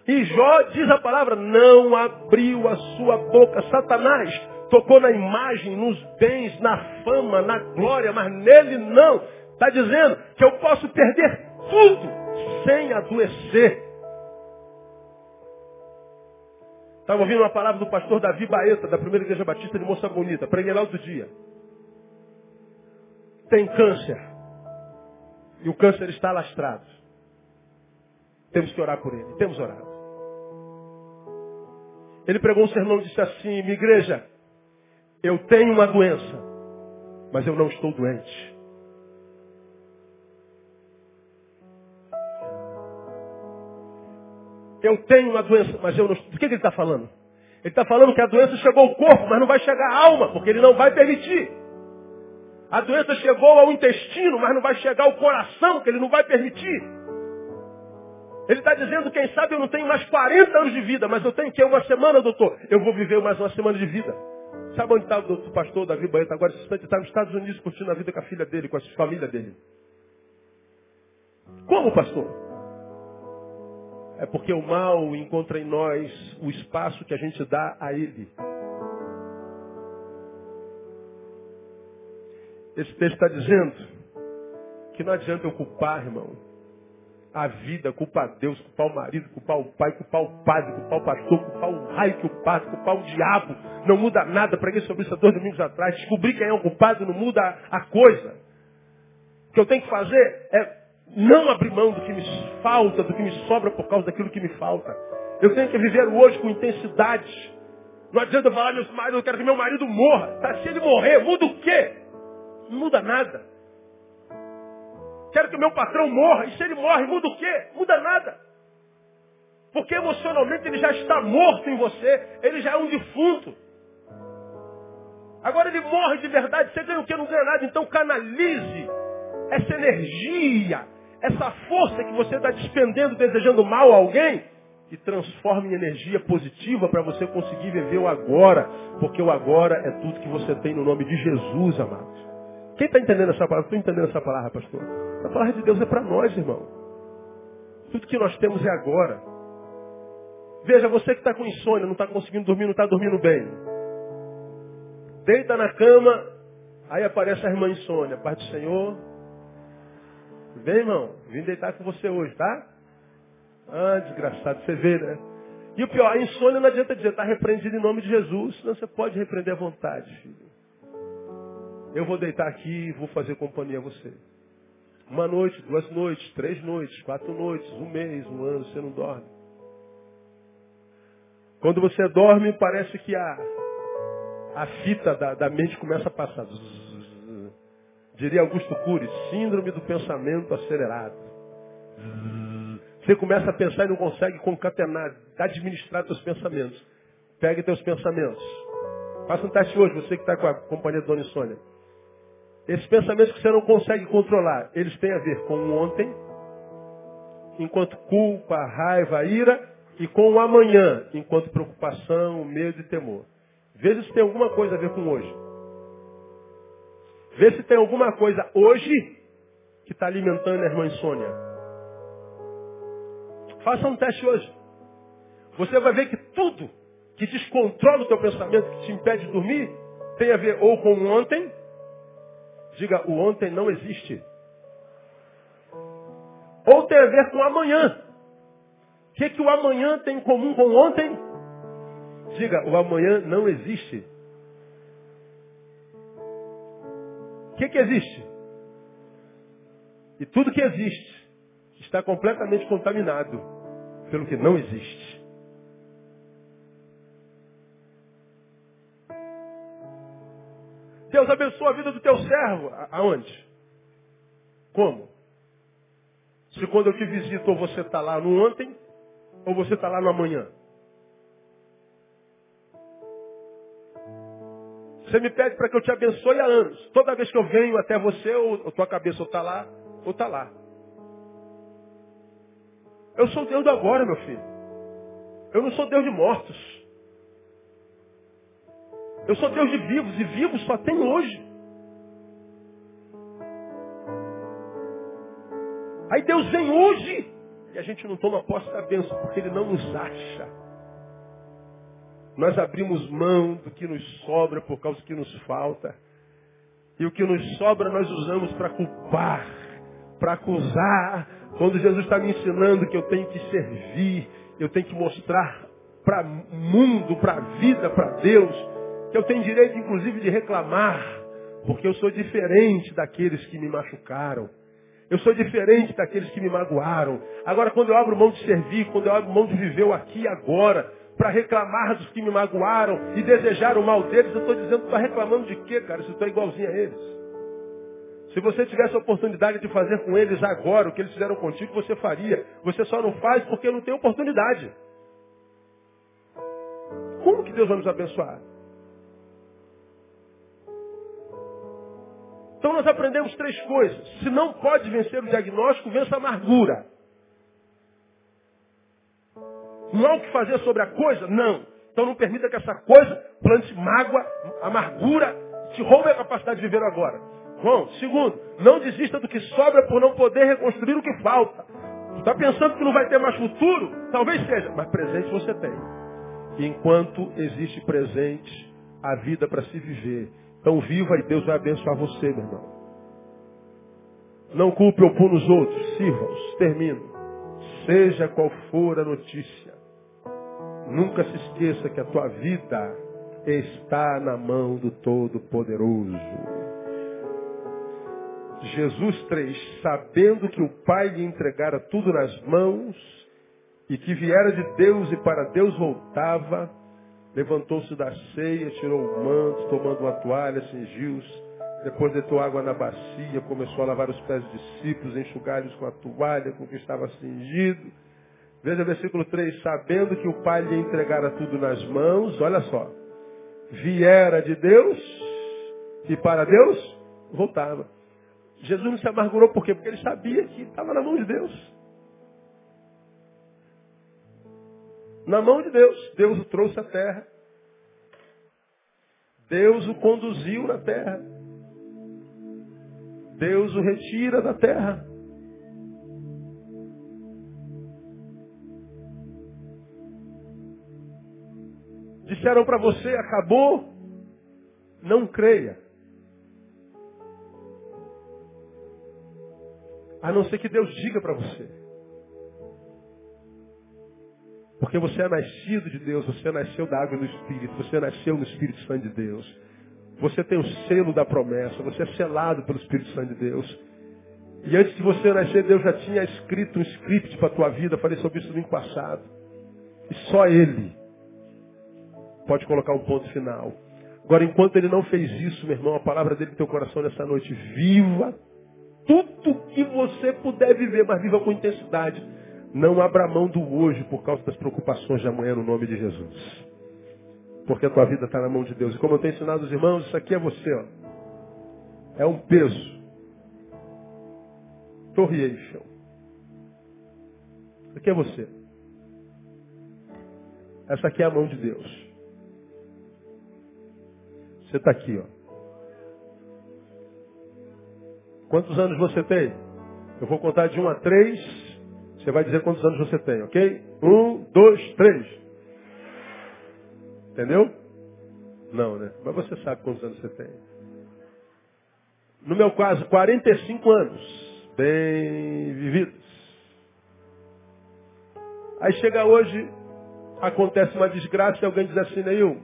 E Jó, diz a palavra, não abriu a sua boca. Satanás tocou na imagem, nos bens, na fama, na glória, mas nele não. Está dizendo que eu posso perder tudo sem adoecer. Estava ouvindo uma palavra do pastor Davi Baeta, da primeira igreja batista de Moça Bonita. Preguei lá outro dia. Tem câncer. E o câncer está alastrado. Temos que orar por ele. Temos orado. Ele pregou um sermão e disse assim, minha igreja, eu tenho uma doença, mas eu não estou doente. Eu tenho uma doença, mas eu não estou. Do que, que ele está falando? Ele está falando que a doença chegou ao corpo, mas não vai chegar à alma, porque ele não vai permitir. A doença chegou ao intestino, mas não vai chegar ao coração, porque ele não vai permitir. Ele está dizendo, quem sabe eu não tenho mais 40 anos de vida, mas eu tenho que uma semana, doutor. Eu vou viver mais uma semana de vida. Sabe onde está o doutor, pastor Davi Baeta agora? Esse está nos Estados Unidos curtindo a vida com a filha dele, com a família dele. Como, pastor? é porque o mal encontra em nós o espaço que a gente dá a ele. Esse texto está dizendo que não adianta eu culpar, irmão, a vida, culpar Deus, culpar o marido, culpar o pai, culpar o padre, culpar o pastor, culpar o raio que o padre, culpar o diabo. Não muda nada. Preguei sobre isso há dois domingos atrás. Descobrir quem é o culpado não muda a coisa. O que eu tenho que fazer é não abrir mão do que me falta, do que me sobra por causa daquilo que me falta. Eu tenho que viver hoje com intensidade. Não adianta eu falar, meu marido, eu quero que meu marido morra. Tá, se ele morrer, muda o quê? Não muda nada. Quero que meu patrão morra. E se ele morre, muda o quê? Muda nada. Porque emocionalmente ele já está morto em você. Ele já é um defunto. Agora ele morre de verdade. Você ganha o quê? Não ganha nada. Então canalize essa energia, essa força que você está despendendo desejando mal a alguém e transforme em energia positiva para você conseguir viver o agora. Porque o agora é tudo que você tem no nome de Jesus, amados. Quem está entendendo essa palavra? Estou entendendo essa palavra, pastor. A palavra de Deus é para nós, irmão. Tudo que nós temos é agora. Veja, você que está com insônia, não está conseguindo dormir, não está dormindo bem. Deita na cama, aí aparece a irmã insônia. Pai do Senhor. Vem, irmão, vim deitar com você hoje, tá? Ah, desgraçado, você vê, né? E o pior, a insônia não adianta dizer, está repreendido em nome de Jesus. Senão você pode repreender à vontade, filho. Eu vou deitar aqui e vou fazer companhia a você. Uma noite, duas noites, três noites, quatro noites, um mês, um ano, você não dorme. Quando você dorme, parece que a, a fita da, da mente começa a passar. Diria Augusto Cury, síndrome do pensamento acelerado. Você começa a pensar e não consegue concatenar, administrar seus pensamentos. Pegue teus pensamentos. Faça um teste hoje, você que está com a companhia de Dona Sônia. Esses pensamentos que você não consegue controlar, eles têm a ver com o ontem, enquanto culpa, raiva, ira, e com o amanhã, enquanto preocupação, medo e temor. Veja se tem alguma coisa a ver com hoje. Vê se tem alguma coisa hoje que está alimentando a irmã insônia. Faça um teste hoje. Você vai ver que tudo que descontrola o teu pensamento, que te impede de dormir, tem a ver ou com ontem, Diga, o ontem não existe. Ou tem a ver com amanhã. O que, que o amanhã tem em comum com o ontem? Diga, o amanhã não existe. O que, que existe? E tudo que existe está completamente contaminado pelo que não existe. Deus abençoa a vida do teu servo. Aonde? Como? Se quando eu te visito, ou você está lá no ontem, ou você está lá no amanhã. Você me pede para que eu te abençoe há anos. Toda vez que eu venho até você, ou, tua cabeça está lá, ou está lá. Eu sou Deus do agora, meu filho. Eu não sou Deus de mortos. Eu sou Deus de vivos e vivos só tem hoje. Aí Deus vem hoje e a gente não toma posse da bênção porque Ele não nos acha. Nós abrimos mão do que nos sobra por causa do que nos falta. E o que nos sobra nós usamos para culpar, para acusar. Quando Jesus está me ensinando que eu tenho que servir, eu tenho que mostrar para o mundo, para a vida, para Deus, que eu tenho direito, inclusive, de reclamar, porque eu sou diferente daqueles que me machucaram. Eu sou diferente daqueles que me magoaram. Agora, quando eu abro mão de servir, quando eu abro mão de viver aqui e agora, para reclamar dos que me magoaram e desejar o mal deles, eu estou dizendo, está reclamando de quê, cara? Se estou igualzinho a eles. Se você tivesse a oportunidade de fazer com eles agora o que eles fizeram contigo, você faria. Você só não faz porque não tem oportunidade. Como que Deus vai nos abençoar? Então nós aprendemos três coisas. Se não pode vencer o diagnóstico, vença a amargura. Não há o que fazer sobre a coisa? Não. Então não permita que essa coisa plante mágoa, amargura, te roube a capacidade de viver agora. Bom, segundo, não desista do que sobra por não poder reconstruir o que falta. Está pensando que não vai ter mais futuro? Talvez seja, mas presente você tem. Enquanto existe presente, a vida para se viver. Então viva e Deus vai abençoar você, meu irmão. Não culpe ou pune os outros, sirva-os. Termino. Seja qual for a notícia, nunca se esqueça que a tua vida está na mão do Todo-Poderoso. Jesus 3, sabendo que o Pai lhe entregara tudo nas mãos e que viera de Deus e para Deus voltava, levantou-se da ceia, tirou o manto, tomando uma toalha, cingiu-se, depois deitou água na bacia, começou a lavar os pés dos discípulos, enxugar-lhes com a toalha com que estava cingido. Veja versículo 3, sabendo que o Pai lhe entregara tudo nas mãos, olha só, viera de Deus e para Deus voltava. Jesus não se amargurou por quê? Porque ele sabia que estava na mão de Deus. Na mão de Deus. Deus o trouxe à terra. Deus o conduziu na terra. Deus o retira da terra. Disseram para você, acabou? Não creia. A não ser que Deus diga para você. Porque você é nascido de Deus, você nasceu da água e do Espírito, você nasceu no Espírito Santo de Deus. Você tem o selo da promessa, você é selado pelo Espírito Santo de Deus. E antes de você nascer, Deus já tinha escrito um script para a tua vida, falei sobre isso no ano passado. E só Ele pode colocar um ponto final. Agora, enquanto Ele não fez isso, meu irmão, a palavra dele no teu coração nessa noite, viva tudo que você puder viver, mas viva com intensidade. Não abra mão do hoje por causa das preocupações de amanhã no nome de Jesus. Porque a tua vida está na mão de Deus. E como eu tenho ensinado os irmãos, isso aqui é você. Ó. É um peso. Torre Eiffel. Isso aqui é você. Essa aqui é a mão de Deus. Você está aqui, ó. Quantos anos você tem? Eu vou contar de um a três. Você vai dizer quantos anos você tem, ok? Um, dois, três. Entendeu? Não, né? Mas você sabe quantos anos você tem. No meu caso, 45 anos. Bem vividos. Aí chega hoje, acontece uma desgraça e alguém diz assim, Neil,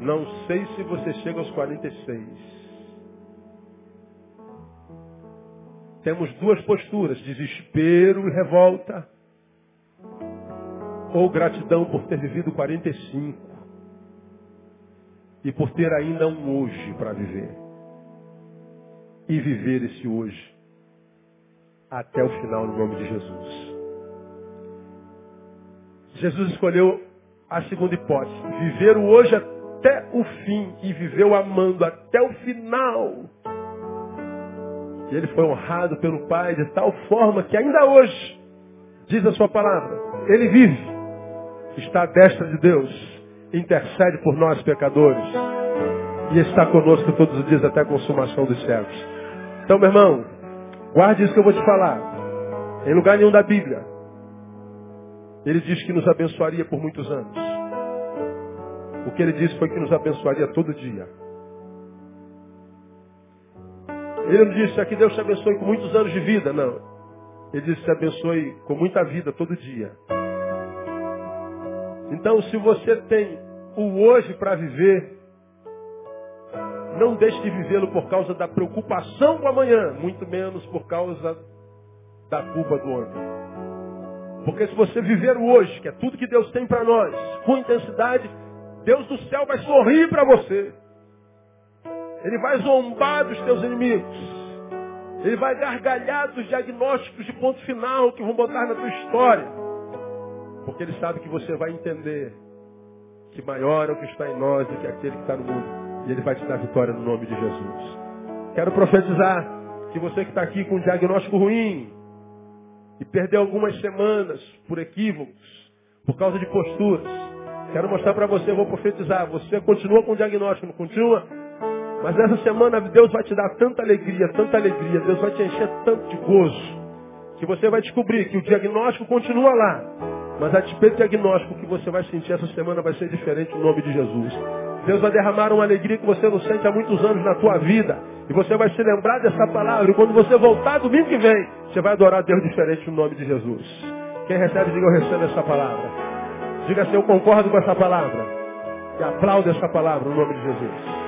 não sei se você chega aos 46. Temos duas posturas, desespero e revolta ou gratidão por ter vivido 45 e por ter ainda um hoje para viver. E viver esse hoje até o final no nome de Jesus. Jesus escolheu a segunda hipótese, viver o hoje até o fim e viveu amando até o final. E ele foi honrado pelo Pai de tal forma que ainda hoje, diz a sua palavra, ele vive está à destra de Deus, intercede por nós pecadores e está conosco todos os dias até a consumação dos séculos. Então, meu irmão, guarde isso que eu vou te falar. Em lugar nenhum da Bíblia, ele diz que nos abençoaria por muitos anos. O que ele disse foi que nos abençoaria todo dia. Ele não disse aqui Deus te abençoe com muitos anos de vida, não. Ele disse te abençoe com muita vida todo dia. Então, se você tem o hoje para viver, não deixe de vivê-lo por causa da preocupação com amanhã, muito menos por causa da culpa do ontem. Porque se você viver o hoje, que é tudo que Deus tem para nós, com intensidade, Deus do céu vai sorrir para você. Ele vai zombar dos teus inimigos. Ele vai gargalhar dos diagnósticos de ponto final que vão botar na tua história. Porque ele sabe que você vai entender que maior é o que está em nós do que aquele que está no mundo. E ele vai te dar vitória no nome de Jesus. Quero profetizar que você que está aqui com um diagnóstico ruim e perdeu algumas semanas por equívocos, por causa de posturas, quero mostrar para você, vou profetizar, você continua com o diagnóstico, não continua? Mas nessa semana Deus vai te dar tanta alegria, tanta alegria, Deus vai te encher tanto de gozo que você vai descobrir que o diagnóstico continua lá, mas a despeito do diagnóstico que você vai sentir essa semana vai ser diferente no nome de Jesus. Deus vai derramar uma alegria que você não sente há muitos anos na tua vida. E você vai se lembrar dessa palavra. E quando você voltar domingo que vem, você vai adorar Deus diferente no nome de Jesus. Quem recebe, diga eu recebo essa palavra. Diga assim, eu concordo com essa palavra. E aplaude essa palavra no nome de Jesus.